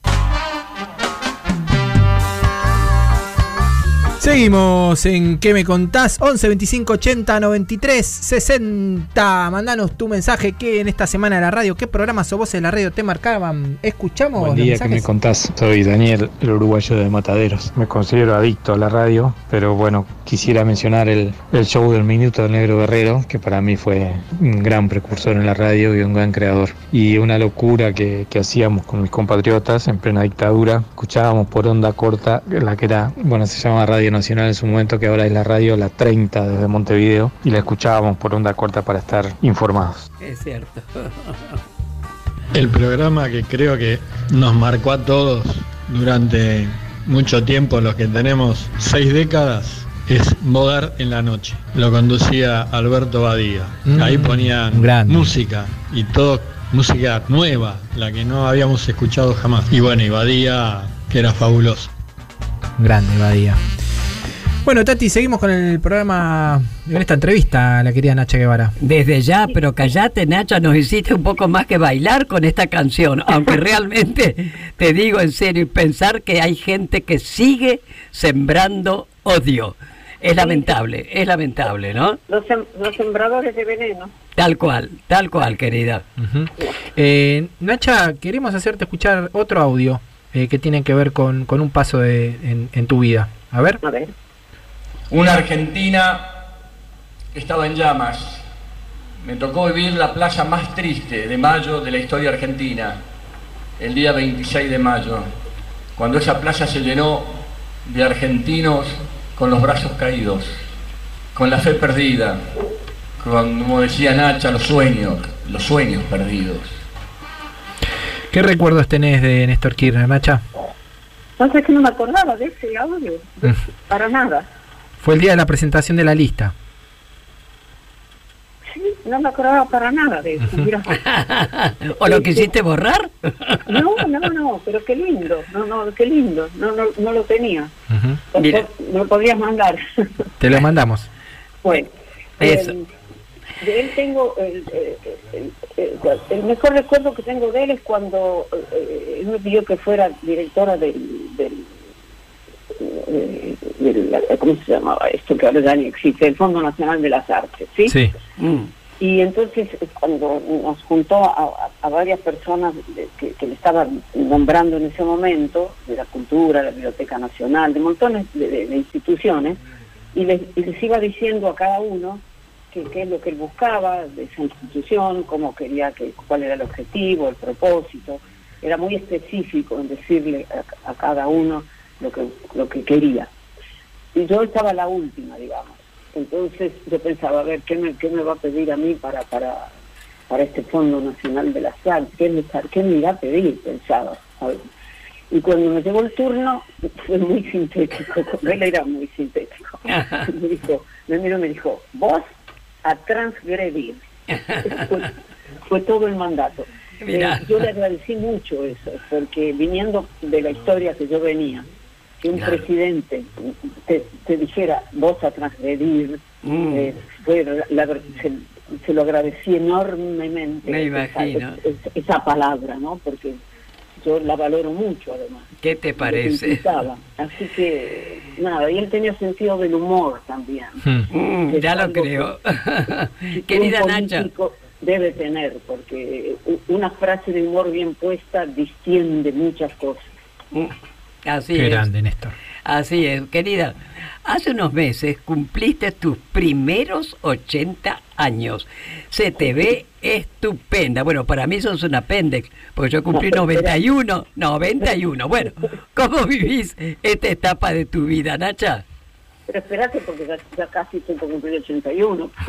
Seguimos en ¿Qué me contás? 11 25 80 93 60. Mandanos tu mensaje que en esta semana de la radio, ¿qué programas o voces de la radio te marcaban? ¿Escuchamos? Buen día, ¿qué me contás? Soy Daniel, el uruguayo de Mataderos. Me considero adicto a la radio, pero bueno, quisiera mencionar el, el show del Minuto del Negro Guerrero, que para mí fue un gran precursor en la radio y un gran creador. Y una locura que, que hacíamos con mis compatriotas en plena dictadura. Escuchábamos por onda corta, la que era, bueno, se llama Radio Nacional en su momento, que ahora es la radio La 30 desde Montevideo, y la escuchábamos por onda corta para estar informados. Es cierto. *laughs* El programa que creo que nos marcó a todos durante mucho tiempo, los que tenemos seis décadas, es Modar en la Noche. Lo conducía Alberto Badía. Mm, Ahí ponían grande. música y todo, música nueva, la que no habíamos escuchado jamás. Y bueno, y Badía, que era fabuloso. Grande, Badía. Bueno, Tati, seguimos con el programa, en esta entrevista a la querida Nacha Guevara. Desde ya, pero callate, Nacha, nos hiciste un poco más que bailar con esta canción. *laughs* Aunque realmente, te digo en serio, y pensar que hay gente que sigue sembrando odio. Es lamentable, es lamentable, ¿no? Los, sem- los sembradores de veneno. Tal cual, tal cual, querida. Eh, Nacha, queremos hacerte escuchar otro audio eh, que tiene que ver con, con un paso de, en, en tu vida. A ver. A ver. Una Argentina que estaba en llamas. Me tocó vivir la playa más triste de mayo de la historia argentina, el día 26 de mayo, cuando esa playa se llenó de argentinos con los brazos caídos, con la fe perdida, con, como decía Nacha, los sueños, los sueños perdidos. ¿Qué recuerdos tenés de Néstor Kirchner, Nacha? No sé que no me acordaba de ese audio. Mm. Para nada. Fue el día de la presentación de la lista. Sí, no me acordaba para nada de eso. Mira. *laughs* ¿O lo quisiste borrar? No, no, no, pero qué lindo. No, no, qué lindo. No, no, no lo tenía. Ujú. Mira. Me lo podrías mandar. *laughs* Te lo mandamos. Bueno, Eso. eh, de él tengo el, eh, el- el- el mejor recuerdo que tengo de él es cuando eh, él me pidió que fuera directora del, del, eh, del- ¿cómo se llamaba esto que ahora ya ni existe? El Fondo Nacional de las Artes, ¿sí? Sí. Mm. Y entonces eh, cuando nos juntó a, a- a varias personas de- que, que le estaban nombrando en ese momento, de la cultura, de la Biblioteca Nacional, de montones de, de- de instituciones, y les, y les iba diciendo a cada uno que- qué es lo que él buscaba de esa institución, cómo quería que, cuál era el objetivo, el propósito. Era muy específico en decirle a, a cada uno lo que, lo que quería. Y yo estaba la última, digamos. Entonces yo pensaba, a ver, ¿qué me, qué me va a pedir a mí para, para, para este Fondo Nacional de las Artes? ¿Qué me, qué me irá a pedir? Pensaba. Y cuando me llegó el turno, *laughs* fue muy sintético, *laughs* él era muy sintético. *laughs* Me dijo, me miró y me dijo, vos a transgredir. fue, fue todo el mandato. Eh, yo le agradecí mucho eso, porque viniendo de la historia que yo venía, que un Claro. presidente te, te dijera vos a transgredir, Mm. eh, fue la- la- se, se lo agradecí enormemente. Me esa- imagino. esa- esa palabra, ¿no? Porque yo la valoro mucho, además. ¿Qué te parece? Así que, nada, y él tenía sentido del humor también. Hmm. Mm, ya lo creo. *laughs* que Querida un Nacha. debe tener, porque una frase de humor bien puesta distiende muchas cosas. Así Qué es. grande, Néstor. Así es, querida. Hace unos meses cumpliste tus primeros 80 años. Se te ve estupenda. Bueno, para mí sos un apéndice, porque yo cumplí No, pero- 91. 91. Bueno, *laughs* ¿cómo vivís esta etapa de tu vida, Nacha? Pero espérate, porque ya, ya casi estoy por cumplir 81. *laughs*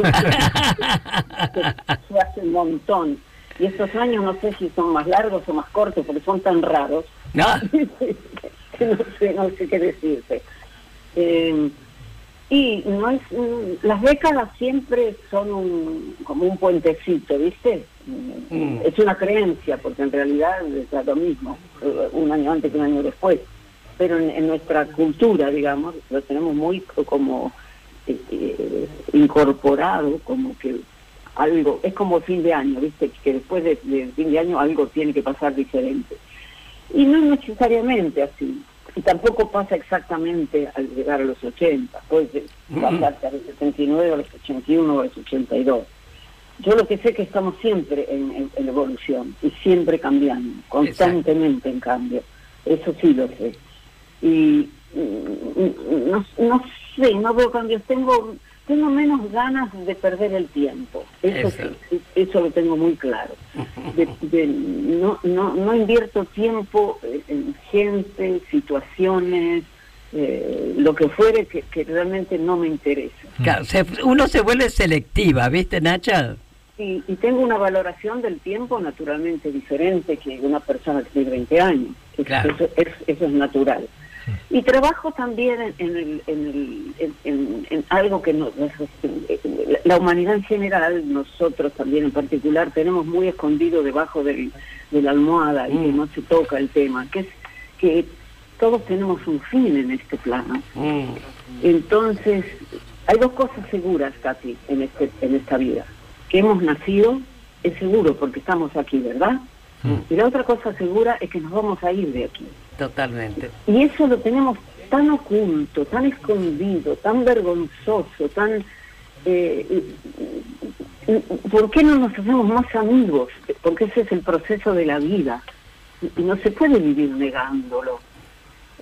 Fue hace un montón. Y estos años no sé si son más largos o más cortos, porque son tan raros. ¿No? *laughs* *laughs* no sé, no sé qué decirte. Eh, y no es, mm, las décadas siempre son un, como un puentecito, ¿viste? Mm. Es una creencia, porque en realidad es lo mismo, eh, un año antes que un año después. Pero en, en nuestra cultura, digamos, lo tenemos muy co- como eh, incorporado, como que algo, es como fin de año, ¿viste? Que después de, de fin de año algo tiene que pasar diferente. Y no necesariamente así. Y tampoco pasa exactamente al llegar a los 80, puede pasar a los 79, a los 81, a los 82. Yo lo que sé es que estamos siempre en, en- en evolución y siempre cambiando, constantemente en cambio. Eso sí lo sé. Y no, no sé, no veo cambios. Tengo tengo menos ganas de perder el tiempo. Eso, Eso. sí, eso lo tengo muy claro. De- de- no, no, no invierto tiempo en gente, situaciones, eh, lo que fuere que, que realmente no me interesa. Claro, se- uno se vuelve selectiva, ¿viste, Nacha? Y, y tengo una valoración del tiempo naturalmente diferente que una persona que tiene 20 años. Claro. Eso, es, eso es natural. Y trabajo también en, en el- en el- en- algo que no, la- la humanidad en general, nosotros también en particular, tenemos muy escondido debajo del- de la almohada y que no se toca el tema, que es que todos tenemos un fin en este plano. Entonces, hay dos cosas seguras, Katy, en, este, en esta vida. Que hemos nacido es seguro porque estamos aquí, ¿verdad? Y la otra cosa segura es que nos vamos a ir de aquí. Totalmente. Y eso lo tenemos tan oculto, tan escondido, tan vergonzoso, tan... eh, ¿Por qué no nos hacemos más amigos? Porque ese es el proceso de la vida. Y no se puede vivir negándolo.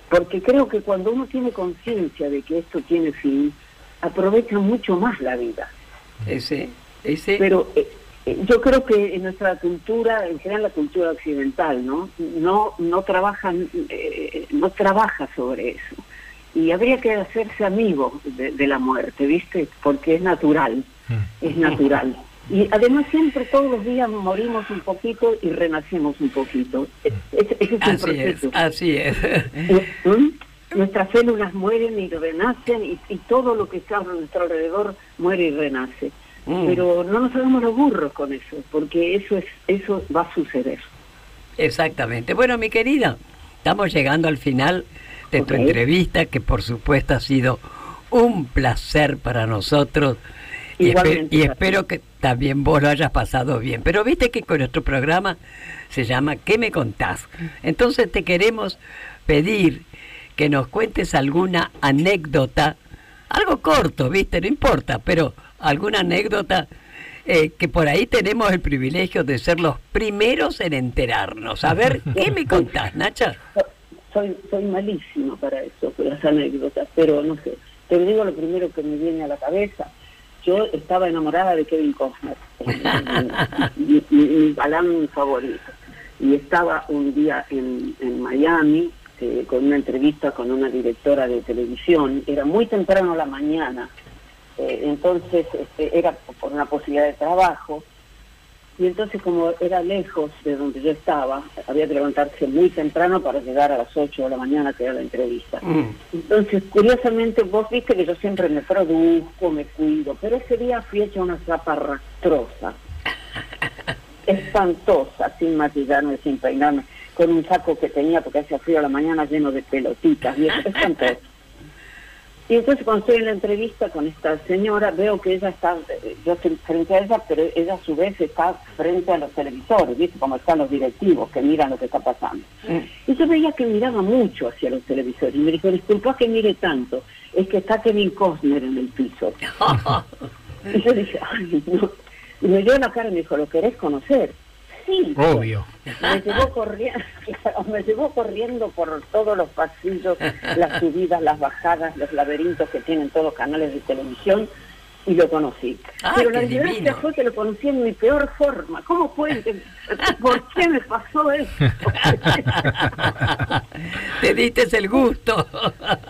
Porque creo que cuando uno tiene conciencia de que esto tiene fin, aprovecha mucho más la vida. Ese, ese. Pero eh, yo creo que en nuestra cultura, en general la cultura occidental, ¿no? No, no trabajan, eh, no trabaja sobre eso. Y habría que hacerse amigo de, de la muerte, ¿viste? Porque es natural, es natural. Y además siempre todos los días morimos un poquito y renacemos un poquito. E- Ese, es el Así es, proceso. así es. ¿Mm? Nuestras células mueren y renacen y, y todo lo que está a nuestro alrededor muere y renace. Mm. Pero no nos hagamos los burros con eso, porque eso es eso va a suceder. Exactamente. Bueno, mi querida, estamos llegando al final de tu entrevista, que por supuesto ha sido un placer para nosotros. Y, y espero que también vos lo hayas pasado bien. Pero viste que con nuestro programa se llama ¿Qué me contás? Entonces te queremos pedir que nos cuentes alguna anécdota, algo corto, viste, no importa, pero alguna anécdota eh, que por ahí tenemos el privilegio de ser los primeros en enterarnos. A ver, *laughs* ¿qué me contás, Nacha? Soy soy malísimo para eso, con las anécdotas, pero no sé. Te digo lo primero que me viene a la cabeza. Yo estaba enamorada de Kevin Costner, *laughs* mi, mi- mi favorito. Y estaba un día en, en Miami eh, con una entrevista con una directora de televisión. Era muy temprano a la mañana, eh, entonces este, era por una posibilidad de trabajo. Y entonces como era lejos de donde yo estaba, había que levantarse muy temprano para llegar a las 8 de la mañana que era la entrevista. Entonces, curiosamente, vos viste que yo siempre me produzco, me cuido, pero ese día fui hecha una zaparrastrosa, *laughs* espantosa, sin maquillarme, sin peinarme, con un saco que tenía porque hacía frío a la mañana lleno de pelotitas, y eso, espantoso. Y entonces cuando estoy en la entrevista con esta señora, veo que ella está, eh, yo estoy frente a ella, pero ella a su vez está frente a los televisores, ¿viste? Como están los directivos que miran lo que está pasando. Y yo veía que miraba mucho hacia los televisores. Y me dijo, disculpa que mire tanto, es que está Kevin Costner en el piso. *laughs* y yo dije, ay, no. Y me dio la cara y me dijo, ¿lo querés conocer? Obvio. Me llevó, corriendo, *laughs* me llevó corriendo por todos los pasillos, las subidas, las bajadas, los laberintos que tienen todos los canales de televisión y lo conocí. ¡Ay, Pero la divino! fue que lo conocí en mi peor forma. ¿Cómo fue? ¿Por qué me pasó eso? *laughs* Te diste el gusto.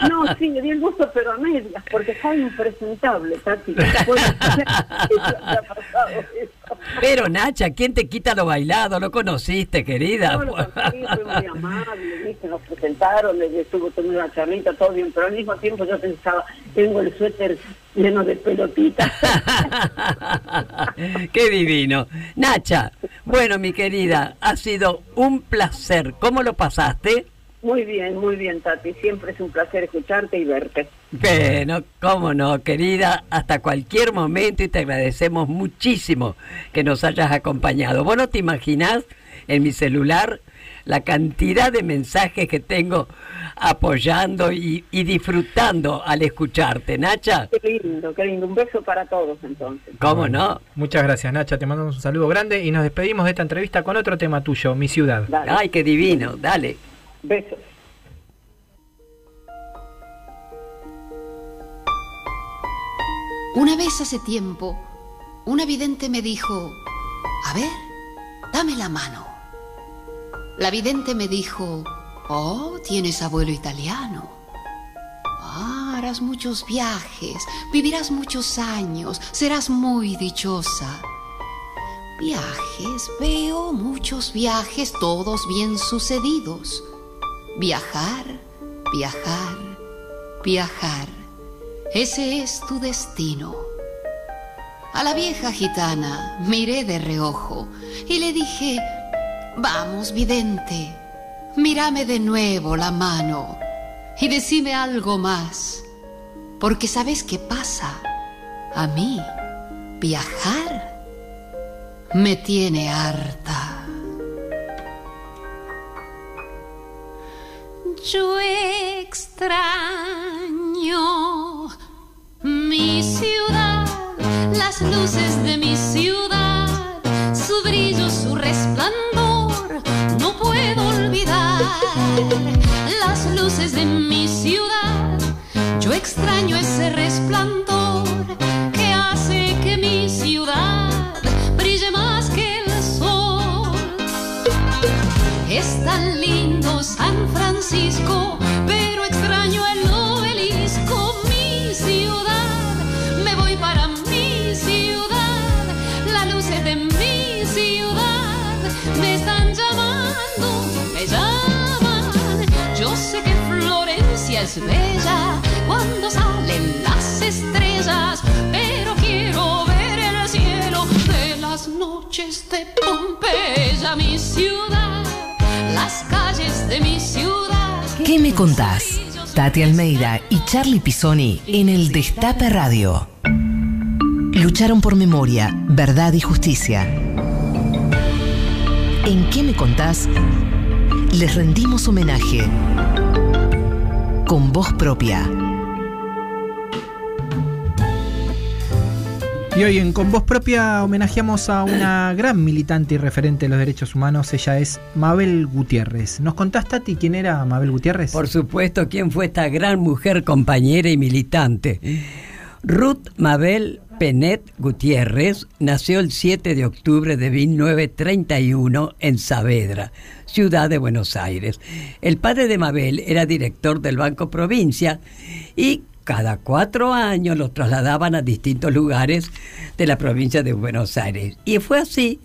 No, sí, me di el gusto, pero a medias, porque estaba impresentable, Tati. Ha *laughs* pasado eso. Pero Nacha, ¿quién te quita lo bailado? ¿Lo conociste, querida? No, lo conocí, fue muy amable, ¿viste? nos presentaron, estuvo tomando una charlita, todo bien, pero al mismo tiempo yo pensaba, tengo el suéter lleno de pelotitas. *laughs* Qué divino. Nacha, bueno, mi querida, ha sido un placer. ¿Cómo lo pasaste? Muy bien, muy bien, Tati. Siempre es un placer escucharte y verte. Bueno, cómo no, querida, hasta cualquier momento y te agradecemos muchísimo que nos hayas acompañado. Vos no te imaginás en mi celular la cantidad de mensajes que tengo apoyando y, y disfrutando al escucharte, Nacha. Qué lindo, qué lindo. Un beso para todos entonces. ¿Cómo no? Muchas gracias, Nacha. Te mandamos un saludo grande y nos despedimos de esta entrevista con otro tema tuyo, mi ciudad. Dale, Ay, qué divino, dale. Besos. Una vez hace tiempo, una vidente me dijo, a ver, dame la mano. La vidente me dijo, oh, tienes abuelo italiano. Ah, harás muchos viajes, vivirás muchos años, serás muy dichosa. Viajes, veo muchos viajes, todos bien sucedidos. Viajar, viajar, viajar. Ese es tu destino. A la vieja gitana miré de reojo y le dije, vamos, vidente, mírame de nuevo la mano y decime algo más, porque sabes qué pasa. A mí, viajar me tiene harta. Yo extraño mi ciudad, las luces de mi ciudad, su brillo, su resplandor, no puedo olvidar las luces de mi ciudad. Yo extraño ese resplandor Pero extraño el obelisco, mi ciudad. Me voy para mi ciudad, las luces de mi ciudad me están llamando, me llaman. Yo sé que Florencia es bella cuando salen las estrellas, pero quiero ver el cielo de las noches de Pompeya, mi ciudad, las calles de mi ciudad. ¿Qué me contás? Tati Almeida y Charlie Pisoni en el Destape Radio. Lucharon por memoria, verdad y justicia. ¿En qué me contás? Les rendimos homenaje con voz propia. Y hoy en Con Voz Propia homenajeamos a una *clears throat* gran militante y referente de los derechos humanos. Ella es Mabel Gutiérrez. ¿Nos contás, Tati, quién era Mabel Gutiérrez? Por supuesto, ¿quién fue esta gran mujer compañera y militante? Ruth Mabel Penet Gutiérrez nació el 7 de octubre de 1931 en Saavedra, ciudad de Buenos Aires. El padre de Mabel era director del Banco Provincia y cada cuatro años lo trasladaban a distintos lugares de la provincia de Buenos Aires. Y fue así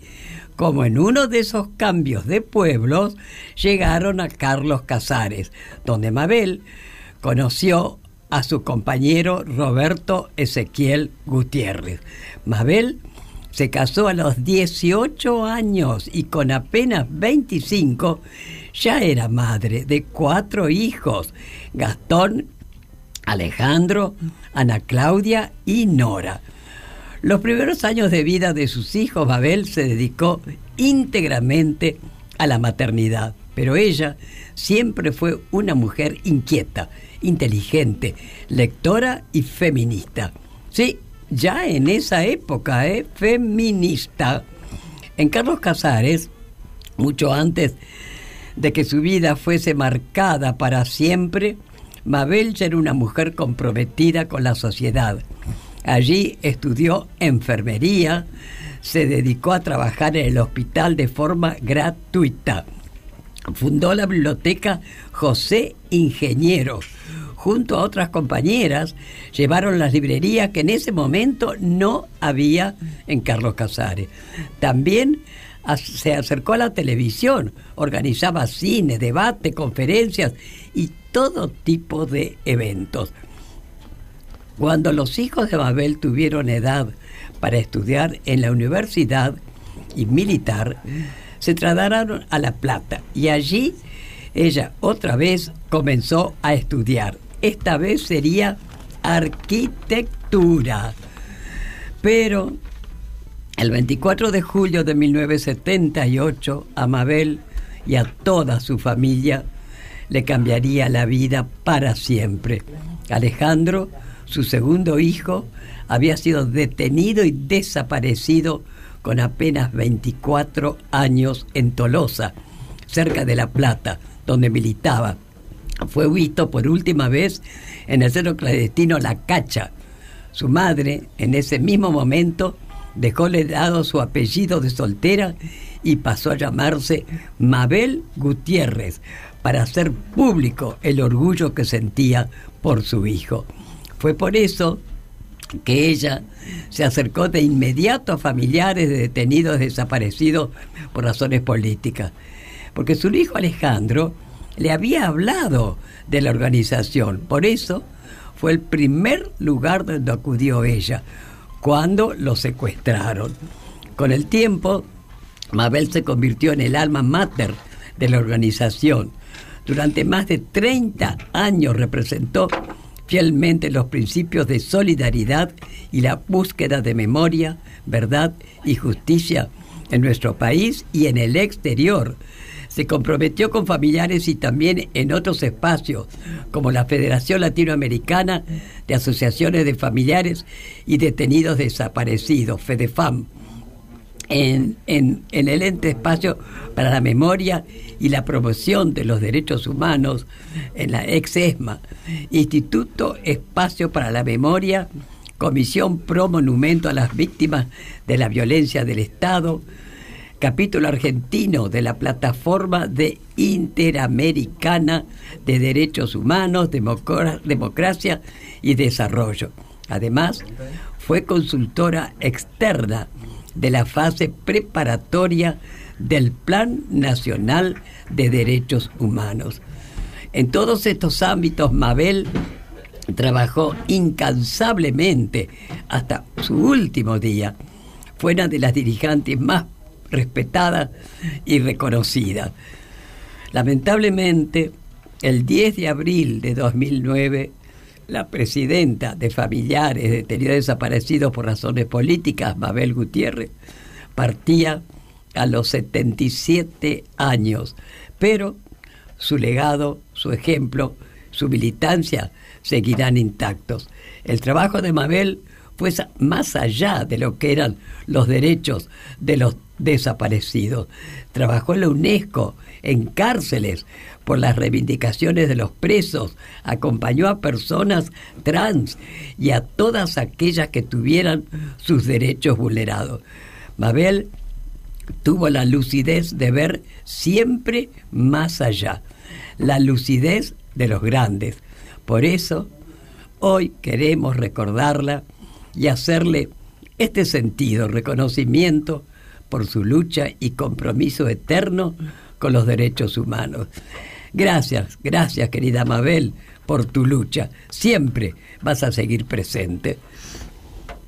como en uno de esos cambios de pueblos llegaron a Carlos Casares, donde Mabel conoció a su compañero Roberto Ezequiel Gutiérrez. Mabel se casó a los 18 años y con apenas 25 ya era madre de cuatro hijos, Gastón, Alejandro, Ana Claudia y Nora. Los primeros años de vida de sus hijos, Mabel se dedicó íntegramente a la maternidad, pero ella siempre fue una mujer inquieta, inteligente, lectora y feminista. Sí, ya en esa época, ¿eh? feminista. En Carlos Casares, mucho antes de que su vida fuese marcada para siempre, Mabel era una mujer comprometida con la sociedad. Allí estudió enfermería, se dedicó a trabajar en el hospital de forma gratuita. Fundó la biblioteca José Ingeniero. Junto a otras compañeras, llevaron las librerías que en ese momento no había en Carlos Casares. También se acercó a la televisión, organizaba cine, debate, conferencias todo tipo de eventos. Cuando los hijos de Mabel tuvieron edad para estudiar en la universidad y militar, se trasladaron a La Plata y allí ella otra vez comenzó a estudiar. Esta vez sería arquitectura. Pero el 24 de julio de 1978, a Mabel y a toda su familia le cambiaría la vida para siempre. Alejandro, su segundo hijo, había sido detenido y desaparecido con apenas 24 años en Tolosa, cerca de La Plata, donde militaba. Fue visto por última vez en el centro clandestino La Cacha. Su madre, en ese mismo momento, dejó dado su apellido de soltera y pasó a llamarse Mabel Gutiérrez para hacer público el orgullo que sentía por su hijo. Fue por eso que ella se acercó de inmediato a familiares de detenidos desaparecidos por razones políticas, porque su hijo Alejandro le había hablado de la organización, por eso fue el primer lugar donde acudió ella, cuando lo secuestraron. Con el tiempo, Mabel se convirtió en el alma mater de la organización. Durante más de 30 años representó fielmente los principios de solidaridad y la búsqueda de memoria, verdad y justicia en nuestro país y en el exterior. Se comprometió con familiares y también en otros espacios, como la Federación Latinoamericana de Asociaciones de Familiares y Detenidos Desaparecidos, FEDEFAM, en, el ente espacio para la memoria y la promoción de los derechos humanos en la ex ESMA, Instituto Espacio para la Memoria, Comisión Pro Monumento a las Víctimas de la Violencia del Estado, capítulo argentino de la Plataforma de Interamericana de Derechos Humanos, Democracia y Desarrollo. Además, fue consultora externa de la fase preparatoria del Plan Nacional de Derechos Humanos. En todos estos ámbitos, Mabel trabajó incansablemente hasta su último día. Fue una de las dirigentes más respetadas y reconocidas. Lamentablemente, el 10 de abril de 2009, la presidenta de familiares detenidos desaparecidos por razones políticas, Mabel Gutiérrez, partía a los 77 años, pero su legado, su ejemplo, su militancia seguirán intactos. El trabajo de Mabel fue más allá de lo que eran los derechos de los desaparecidos. Trabajó en la UNESCO, en cárceles, por las reivindicaciones de los presos, acompañó a personas trans y a todas aquellas que tuvieran sus derechos vulnerados. Mabel tuvo la lucidez de ver siempre más allá, la lucidez de los grandes. Por eso, hoy queremos recordarla y hacerle este sentido, reconocimiento por su lucha y compromiso eterno con los derechos humanos. Gracias, gracias querida Mabel por tu lucha. Siempre vas a seguir presente.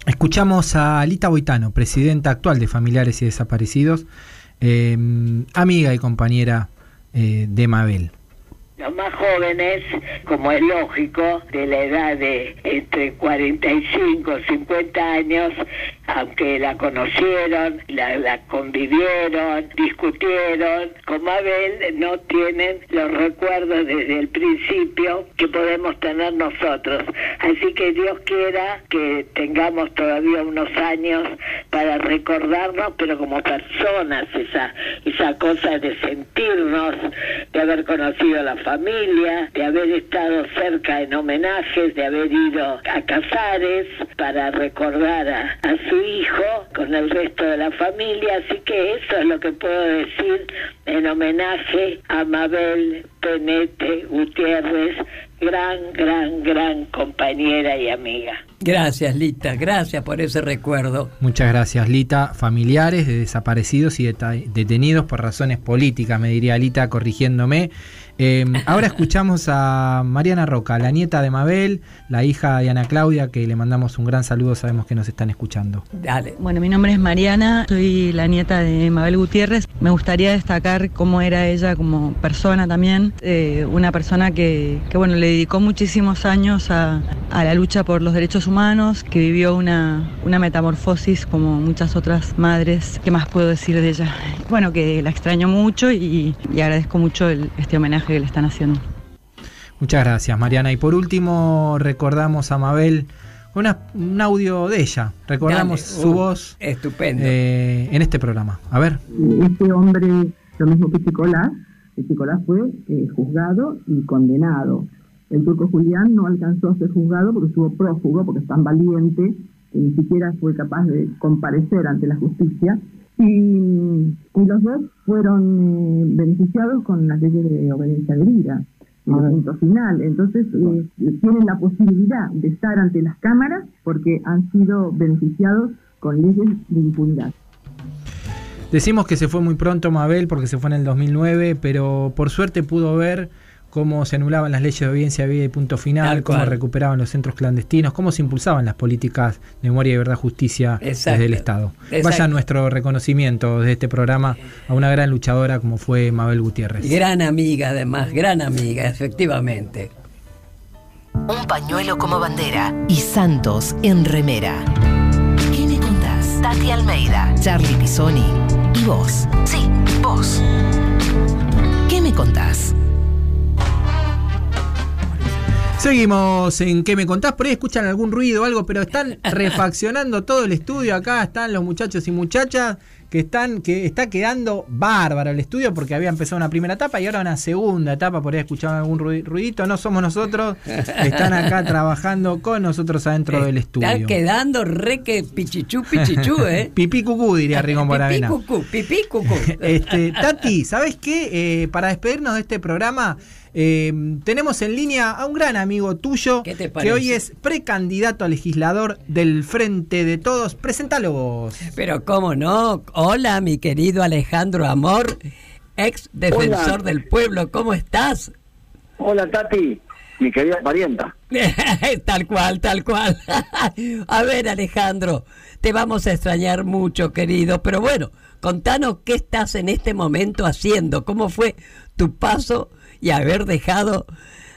Escuchamos a Alita Boitano, presidenta actual de Familiares y Desaparecidos, eh, amiga y compañera eh, de Mabel. Los más jóvenes, como es lógico, de la edad de entre 45 y 50 años, aunque la conocieron, la, convivieron, discutieron, como Abel, no tienen los recuerdos desde el principio que podemos tener nosotros. Así que Dios quiera que tengamos todavía unos años para recordarnos, pero como personas, esa, esa cosa de sentirnos, de haber conocido a la familia, de haber estado cerca en homenajes, de haber ido a Casares para recordar a, su hijo con el resto de la familia. Así que eso es lo que puedo decir en homenaje a Mabel Penete Gutiérrez, gran, gran, gran compañera y amiga. Gracias, Lita, gracias por ese recuerdo. Muchas gracias, Lita. Familiares de desaparecidos y detenidos por razones políticas, me diría Lita, corrigiéndome. Em, ahora escuchamos a Mariana Roca, la nieta de Mabel, la hija de Ana Claudia, que le mandamos un gran saludo, sabemos que nos están escuchando. Dale. Bueno, mi nombre es Mariana, soy la nieta de Mabel Gutiérrez. Me gustaría destacar cómo era ella como persona también eh, una persona que, bueno, le dedicó muchísimos años a, la lucha por los derechos humanos, que vivió una, una metamorfosis como muchas otras madres. ¿Qué más puedo decir de ella? Bueno, que la extraño mucho y, agradezco mucho este homenaje que le están haciendo. Muchas gracias, Mariana. Y por último, recordamos a Mabel una, un audio de ella. Recordamos Dale, su uh, voz estupendo. eh, en este programa. A ver. Este hombre, lo mismo que Chicolás, que Chicolás fue eh, juzgado y condenado. El turco Julián no alcanzó a ser juzgado porque estuvo prófugo, porque es tan valiente que ni siquiera fue capaz de comparecer ante la justicia. Y, y los dos fueron eh, beneficiados con las leyes de obediencia debida el punto final. Entonces, eh, tienen la posibilidad de estar ante las cámaras porque han sido beneficiados con leyes de impunidad. Decimos que se fue muy pronto Mabel porque se fue en el 2009, pero por suerte pudo ver cómo se anulaban las leyes de obediencia de vida y punto final, cómo recuperaban los centros clandestinos, cómo se impulsaban las políticas de memoria y verdad justicia Exacto. desde el Estado. Exacto. Vaya nuestro reconocimiento de este programa a una gran luchadora como fue Mabel Gutiérrez. Gran amiga, además, gran amiga, efectivamente. Un pañuelo como bandera y Santos en remera. ¿Qué me contás? Tati Almeida, Charlie Pisoni y vos. Sí, vos. ¿Qué me contás? Seguimos en ¿Qué me contás? Por ahí escuchan algún ruido o algo, pero están *laughs* refaccionando todo el estudio. Acá están los muchachos y muchachas que están, que está quedando bárbaro el estudio porque había empezado una primera etapa y ahora una segunda etapa. Por ahí escuchaban algún ruidito. No somos nosotros. Están acá *laughs* trabajando con nosotros adentro del estudio. Está quedando re que pichichú, pichichú, *laughs* ¿eh? Pipí cucú, diría Rigón Pipí Boravena. cucú, pipí cucú. Este, Tati, ¿sabes qué? Eh, para despedirnos de este programa, eh, tenemos en línea a un gran amigo tuyo ¿Qué te que hoy es precandidato a legislador del Frente de Todos. Presentalo vos. Pero cómo no. Hola, mi querido Alejandro Amor, ex defensor Hola. del pueblo. ¿Cómo estás? Hola Tati, mi querida parienta. *laughs* tal cual, tal cual. *laughs* a ver, Alejandro, te vamos a extrañar mucho, querido. Pero bueno, contanos qué estás en este momento haciendo. ¿Cómo fue tu paso y haber dejado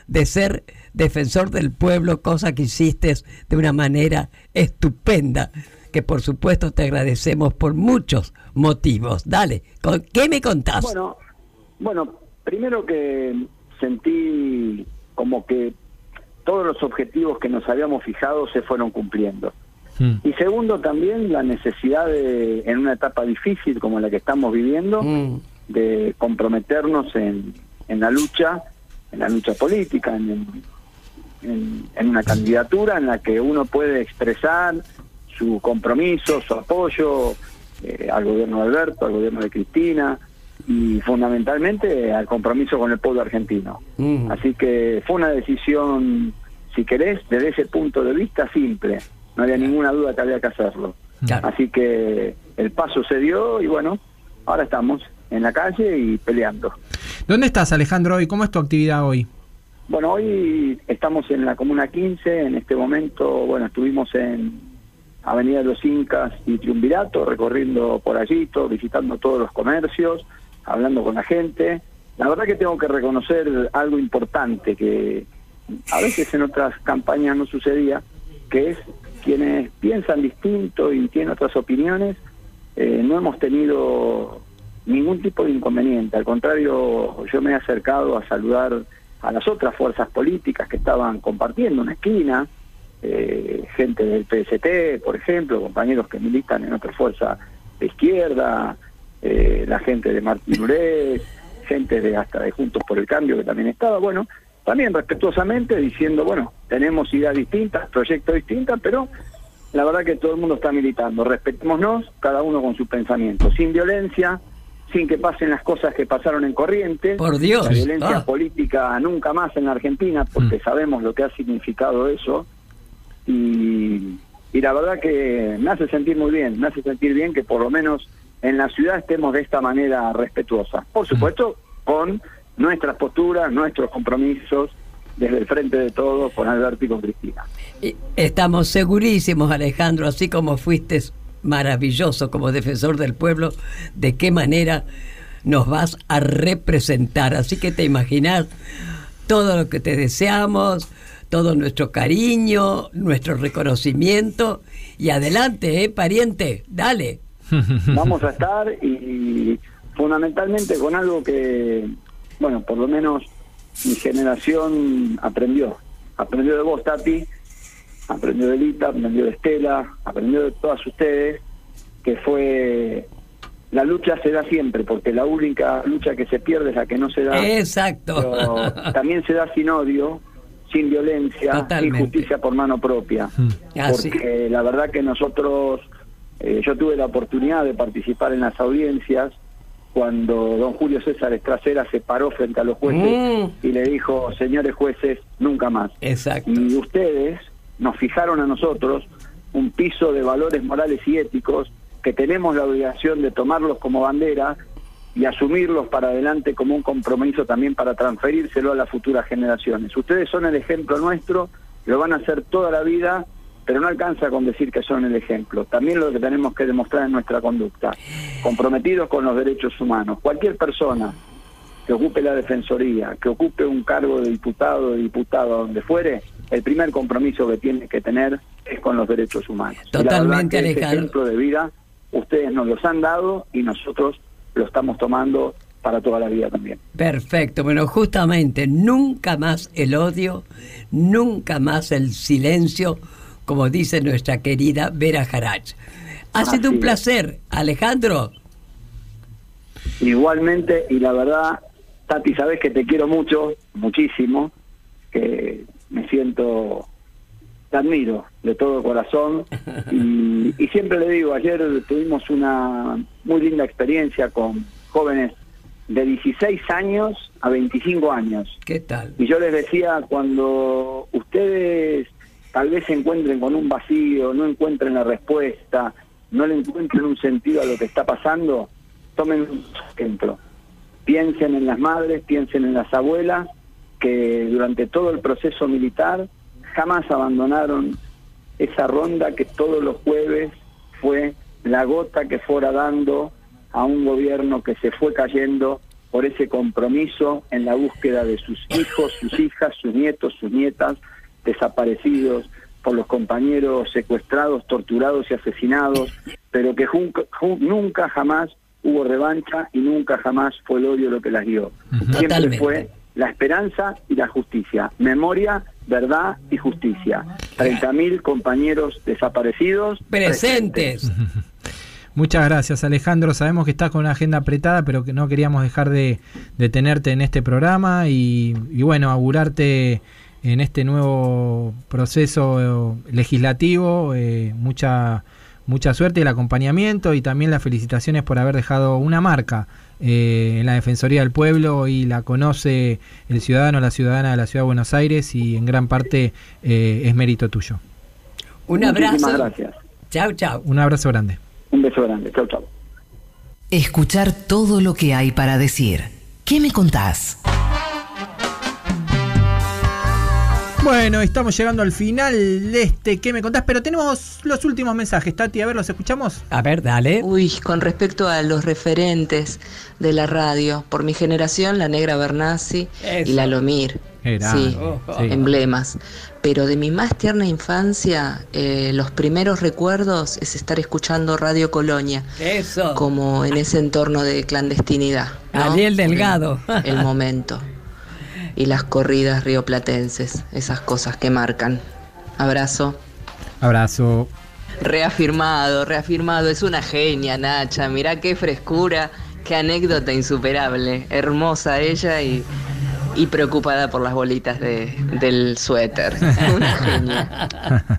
de ser defensor del pueblo, cosa que hiciste de una manera estupenda, que por supuesto te agradecemos por muchos motivos. Dale, ¿con ¿qué me contás? Bueno, bueno, primero que sentí como que todos los objetivos que nos habíamos fijado se fueron cumpliendo. Y segundo también la necesidad de, en una etapa difícil como la que estamos viviendo, Mm. de comprometernos en, en la lucha, en la lucha política, en, en- en una candidatura en la que uno puede expresar su compromiso, su apoyo eh, al gobierno de Alberto, al gobierno de Cristina y fundamentalmente al compromiso con el pueblo argentino. Mm. Así que fue una decisión, si querés, desde ese punto de vista simple. No había ninguna duda que había que hacerlo. Así que el paso se dio y bueno, ahora estamos en la calle y peleando. ¿Dónde estás, Alejandro, hoy? ¿Cómo es tu actividad hoy? Bueno, hoy estamos en la Comuna 15, en este momento, bueno, estuvimos en Avenida de los Incas y Triunvirato, recorriendo por allí, todo, visitando todos los comercios, hablando con la gente. La verdad que tengo que reconocer algo importante que a veces en otras campañas no sucedía, que es quienes piensan distinto y tienen otras opiniones, eh, no hemos tenido ningún tipo de inconveniente. Al contrario, yo me he acercado a saludar a las otras fuerzas políticas que estaban compartiendo una esquina, eh, gente del PST, por ejemplo, compañeros que militan en otra fuerza de izquierda, eh, la gente de Martín Urés, gente de hasta de Juntos por el Cambio que también estaba, bueno, también respetuosamente diciendo, bueno, tenemos ideas distintas, proyectos distintos, pero la verdad que todo el mundo está militando, respetémonos, cada uno con su pensamiento, sin violencia, sin que pasen las cosas que pasaron en Corrientes. Por Dios. La violencia Ah. política nunca más en la Argentina, porque sabemos lo que ha significado eso. Y, y la verdad que me hace sentir muy bien, me hace sentir bien que por lo menos en la ciudad estemos de esta manera respetuosa. Por supuesto, con nuestras posturas, nuestros compromisos, desde el frente de todos, con Alberto y con Cristina. Estamos segurísimos, Alejandro, así como fuiste maravilloso como defensor del pueblo, de qué manera nos vas a representar. Así que te imaginas todo lo que te deseamos, todo nuestro cariño, nuestro reconocimiento. Y adelante, ¿eh, pariente? Dale. *laughs* Vamos a estar y fundamentalmente con algo que, bueno, por lo menos mi generación aprendió. Aprendió de vos, Tati, aprendió de Lita, aprendió de Estela, aprendió de todas ustedes, que fue la lucha se da siempre, porque la única lucha que se pierde es la que no se da. Exacto. Pero también se da sin odio, sin violencia, Totalmente. sin justicia por mano propia. Así. Porque la verdad que nosotros, eh, yo tuve la oportunidad de participar en las audiencias cuando don Julio César Estracera se paró frente a los jueces Mm. y le dijo, señores jueces, nunca más. Exacto. Y ustedes nos fijaron a nosotros un piso de valores morales y éticos que tenemos la obligación de tomarlos como bandera y asumirlos para adelante como un compromiso también para transferírselo a las futuras generaciones. Ustedes son el ejemplo nuestro, lo van a hacer toda la vida, pero no alcanza con decir que son el ejemplo. También lo que tenemos que demostrar en nuestra conducta, comprometidos con los derechos humanos. Cualquier persona que ocupe la defensoría, que ocupe un cargo de diputado o de diputada donde fuere, el primer compromiso que tiene que tener es con los derechos humanos. Y la verdad Totalmente, Alejandro. ejemplo de vida ustedes nos los han dado y nosotros lo estamos tomando para toda la vida también. Perfecto, bueno, justamente nunca más el odio, nunca más el silencio, como dice nuestra querida Vera Jarach. Ha sido un placer, Alejandro. Igualmente, y la verdad, Tati, sabes que te quiero mucho, muchísimo, que me siento, te admiro de todo corazón. *laughs* Y, y siempre le digo, ayer tuvimos una muy linda experiencia con jóvenes de 16 años a 25 años. ¿Qué tal? Y yo les decía, cuando ustedes tal vez se encuentren con un vacío, no encuentren la respuesta, no le encuentren un sentido a lo que está pasando, tomen un ejemplo. Piensen en las madres, piensen en las abuelas, que durante todo el proceso militar jamás abandonaron esa ronda que todos los jueves fue la gota que fuera dando a un gobierno que se fue cayendo por ese compromiso en la búsqueda de sus hijos, sus hijas, sus nietos, sus nietas desaparecidos, por los compañeros secuestrados, torturados y asesinados, pero que nunca jamás hubo revancha y nunca jamás fue el odio lo que las dio. Siempre Totalmente. fue la esperanza y la justicia, memoria, verdad y justicia. 30.000 compañeros desaparecidos Presentes. *laughs* Muchas gracias Alejandro, sabemos que estás con una agenda apretada, pero que no queríamos dejar de, de tenerte en este programa y, y bueno, augurarte en este nuevo proceso eh, legislativo, eh, mucha, mucha suerte y el acompañamiento y también las felicitaciones por haber dejado una marca eh, en la Defensoría del Pueblo y la conoce el ciudadano, la ciudadana de la Ciudad de Buenos Aires y en gran parte eh, es mérito tuyo. Un Muchísimas abrazo. gracias. Chao, chao. Un abrazo grande. Un beso grande. Chau, chau. Escuchar todo lo que hay para decir. ¿Qué me contás? Bueno, estamos llegando al final de este ¿Qué me contás? Pero tenemos los últimos mensajes, Tati, a ver, ¿los escuchamos? A ver, dale. Uy, con respecto a los referentes de la radio, por mi generación, la Negra Bernasi Eso. y la Lomir. Era, sí, sí. emblemas. Pero de mi más tierna infancia, eh, los primeros recuerdos es estar escuchando Radio Colonia, Eso. como en ese entorno de clandestinidad. ¿no? Ariel Delgado. El momento. Y las corridas rioplatenses, esas cosas que marcan. Abrazo. Abrazo. Reafirmado, reafirmado. Es una genia, Nacha. Mirá qué frescura, qué anécdota insuperable. Hermosa ella y, y preocupada por las bolitas de, del suéter. *laughs* Una genia. *laughs*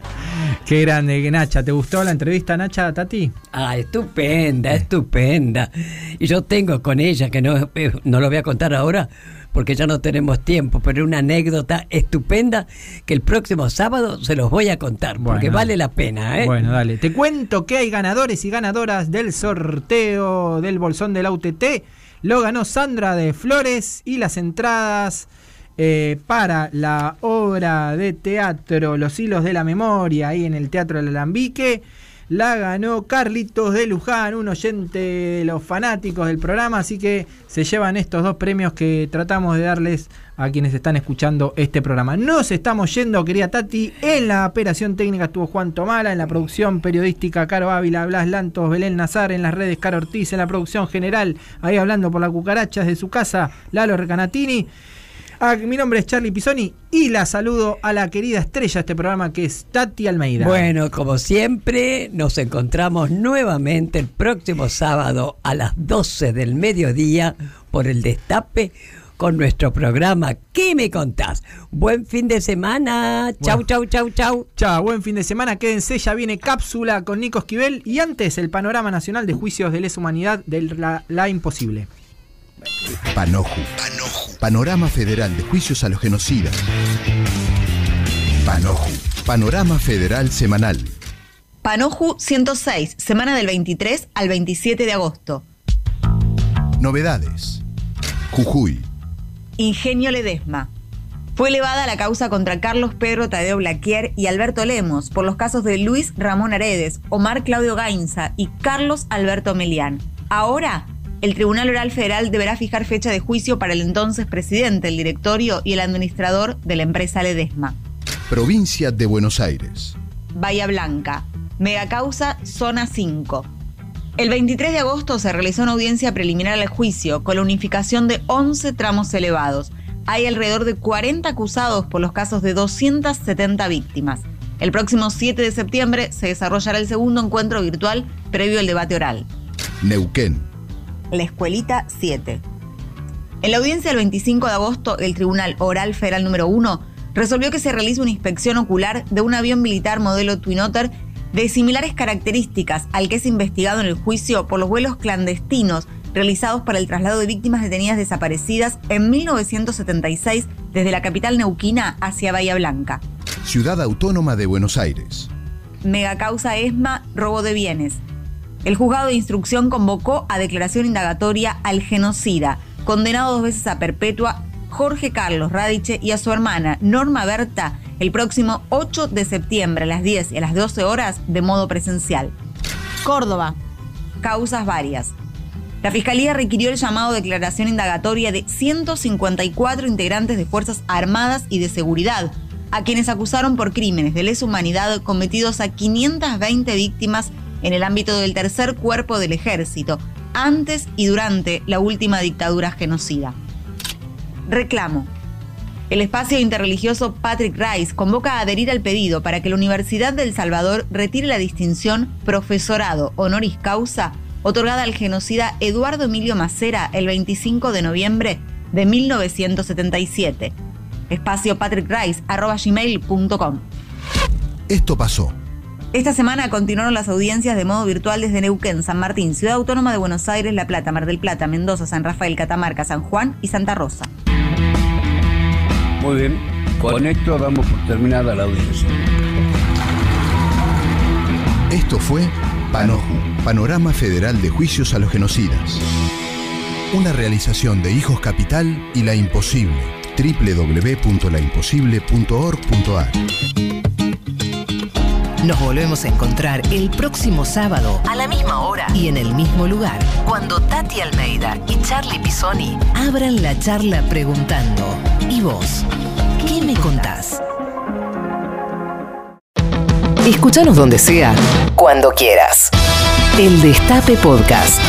Qué grande, Nacha. ¿Te gustó la entrevista, Nacha, Tati? Ah, estupenda, estupenda. Y yo tengo con ella, que no, eh, no lo voy a contar ahora, porque ya no tenemos tiempo, pero una anécdota estupenda que el próximo sábado se los voy a contar, porque vale la pena, ¿eh? Bueno, dale. Te cuento que hay ganadores y ganadoras del sorteo del bolsón del UTT. Lo ganó Sandra de Flores y las entradas eh, para la obra de teatro Los hilos de la memoria ahí en el Teatro del Alambique. La ganó Carlitos de Luján, un oyente de los fanáticos del programa, así que se llevan estos dos premios que tratamos de darles a quienes están escuchando este programa. Nos estamos yendo, querida Tati. En la operación técnica estuvo Juan Tomala, en la producción periodística Caro Ávila, Blas Lantos, Belén Nazar, en las redes Caro Ortiz, en la producción general, ahí hablando por la cucaracha desde su casa, Lalo Recanatini. Ah, mi nombre es Charlie Pisoni y la saludo a la querida estrella de este programa que es Tati Almeida. Bueno, como siempre, nos encontramos nuevamente el próximo sábado a las 12 del mediodía por el Destape con nuestro programa ¿Qué me contás? Buen fin de semana. Chau, Bueno. chau, chau, chau. Chao, buen fin de semana, quédense, ya viene cápsula con Nico Esquivel y antes el panorama nacional de juicios de lesa humanidad de la, la imposible. Panoju. Panorama Federal de Juicios a los Genocidas. Panoju. Panorama Federal Semanal. Panoju 106, semana del 23 al 27 de agosto. Novedades. Jujuy. Ingenio Ledesma. Fue elevada la causa contra Carlos Pedro Tadeo Blaquier y Alberto Lemos por los casos de Luis Ramón Aredes, Omar Claudio Gainza y Carlos Alberto Melián. Ahora, el Tribunal Oral Federal deberá fijar fecha de juicio para el entonces presidente, el directorio y el administrador de la empresa Ledesma. Provincia de Buenos Aires. Bahía Blanca. Megacausa Zona 5. El 23 de agosto se realizó una audiencia preliminar al juicio con la unificación de 11 tramos elevados. Hay alrededor de 40 acusados por los casos de 270 víctimas. El próximo 7 de septiembre se desarrollará el segundo encuentro virtual previo al debate oral. Neuquén. La Escuelita 7. En la audiencia del 25 de agosto, el Tribunal Oral Federal número 1 resolvió que se realice una inspección ocular de un avión militar modelo Twin Otter de similares características al que es investigado en el juicio por los vuelos clandestinos realizados para el traslado de víctimas detenidas desaparecidas en 1976 desde la capital neuquina hacia Bahía Blanca. Ciudad Autónoma de Buenos Aires. Megacausa ESMA, robo de bienes. El juzgado de instrucción convocó a declaración indagatoria al genocida, condenado dos veces a perpetua, Jorge Carlos Radiche y a su hermana Norma Berta el próximo 8 de septiembre a las 10 y a las 12 horas de modo presencial. Córdoba. Causas varias. La Fiscalía requirió el llamado declaración indagatoria de 154 integrantes de Fuerzas Armadas y de Seguridad, a quienes acusaron por crímenes de lesa humanidad cometidos a 520 víctimas en el ámbito del tercer cuerpo del ejército, antes y durante la última dictadura genocida. Reclamo. El espacio interreligioso Patrick Rice convoca a adherir al pedido para que la Universidad del Salvador retire la distinción Profesorado Honoris Causa otorgada al genocida Eduardo Emilio Macera el 25 de noviembre de 1977. Espacio patrickrice.gmail.com Esto pasó. Esta semana continuaron las audiencias de modo virtual desde Neuquén, San Martín, Ciudad Autónoma de Buenos Aires, La Plata, Mar del Plata, Mendoza, San Rafael, Catamarca, San Juan y Santa Rosa. Muy bien, con esto damos por terminada la audiencia. Esto fue Panoju, Panorama Federal de Juicios a los Genocidas. Una realización de Hijos Capital y La Imposible. www.laimposible.org.ar Nos volvemos a encontrar el próximo sábado a la misma hora y en el mismo lugar, cuando Tati Almeida y Charlie Pisoni abran la charla preguntando, ¿y vos? ¿Qué me contás? Escúchanos donde sea, cuando quieras. El Destape Podcast.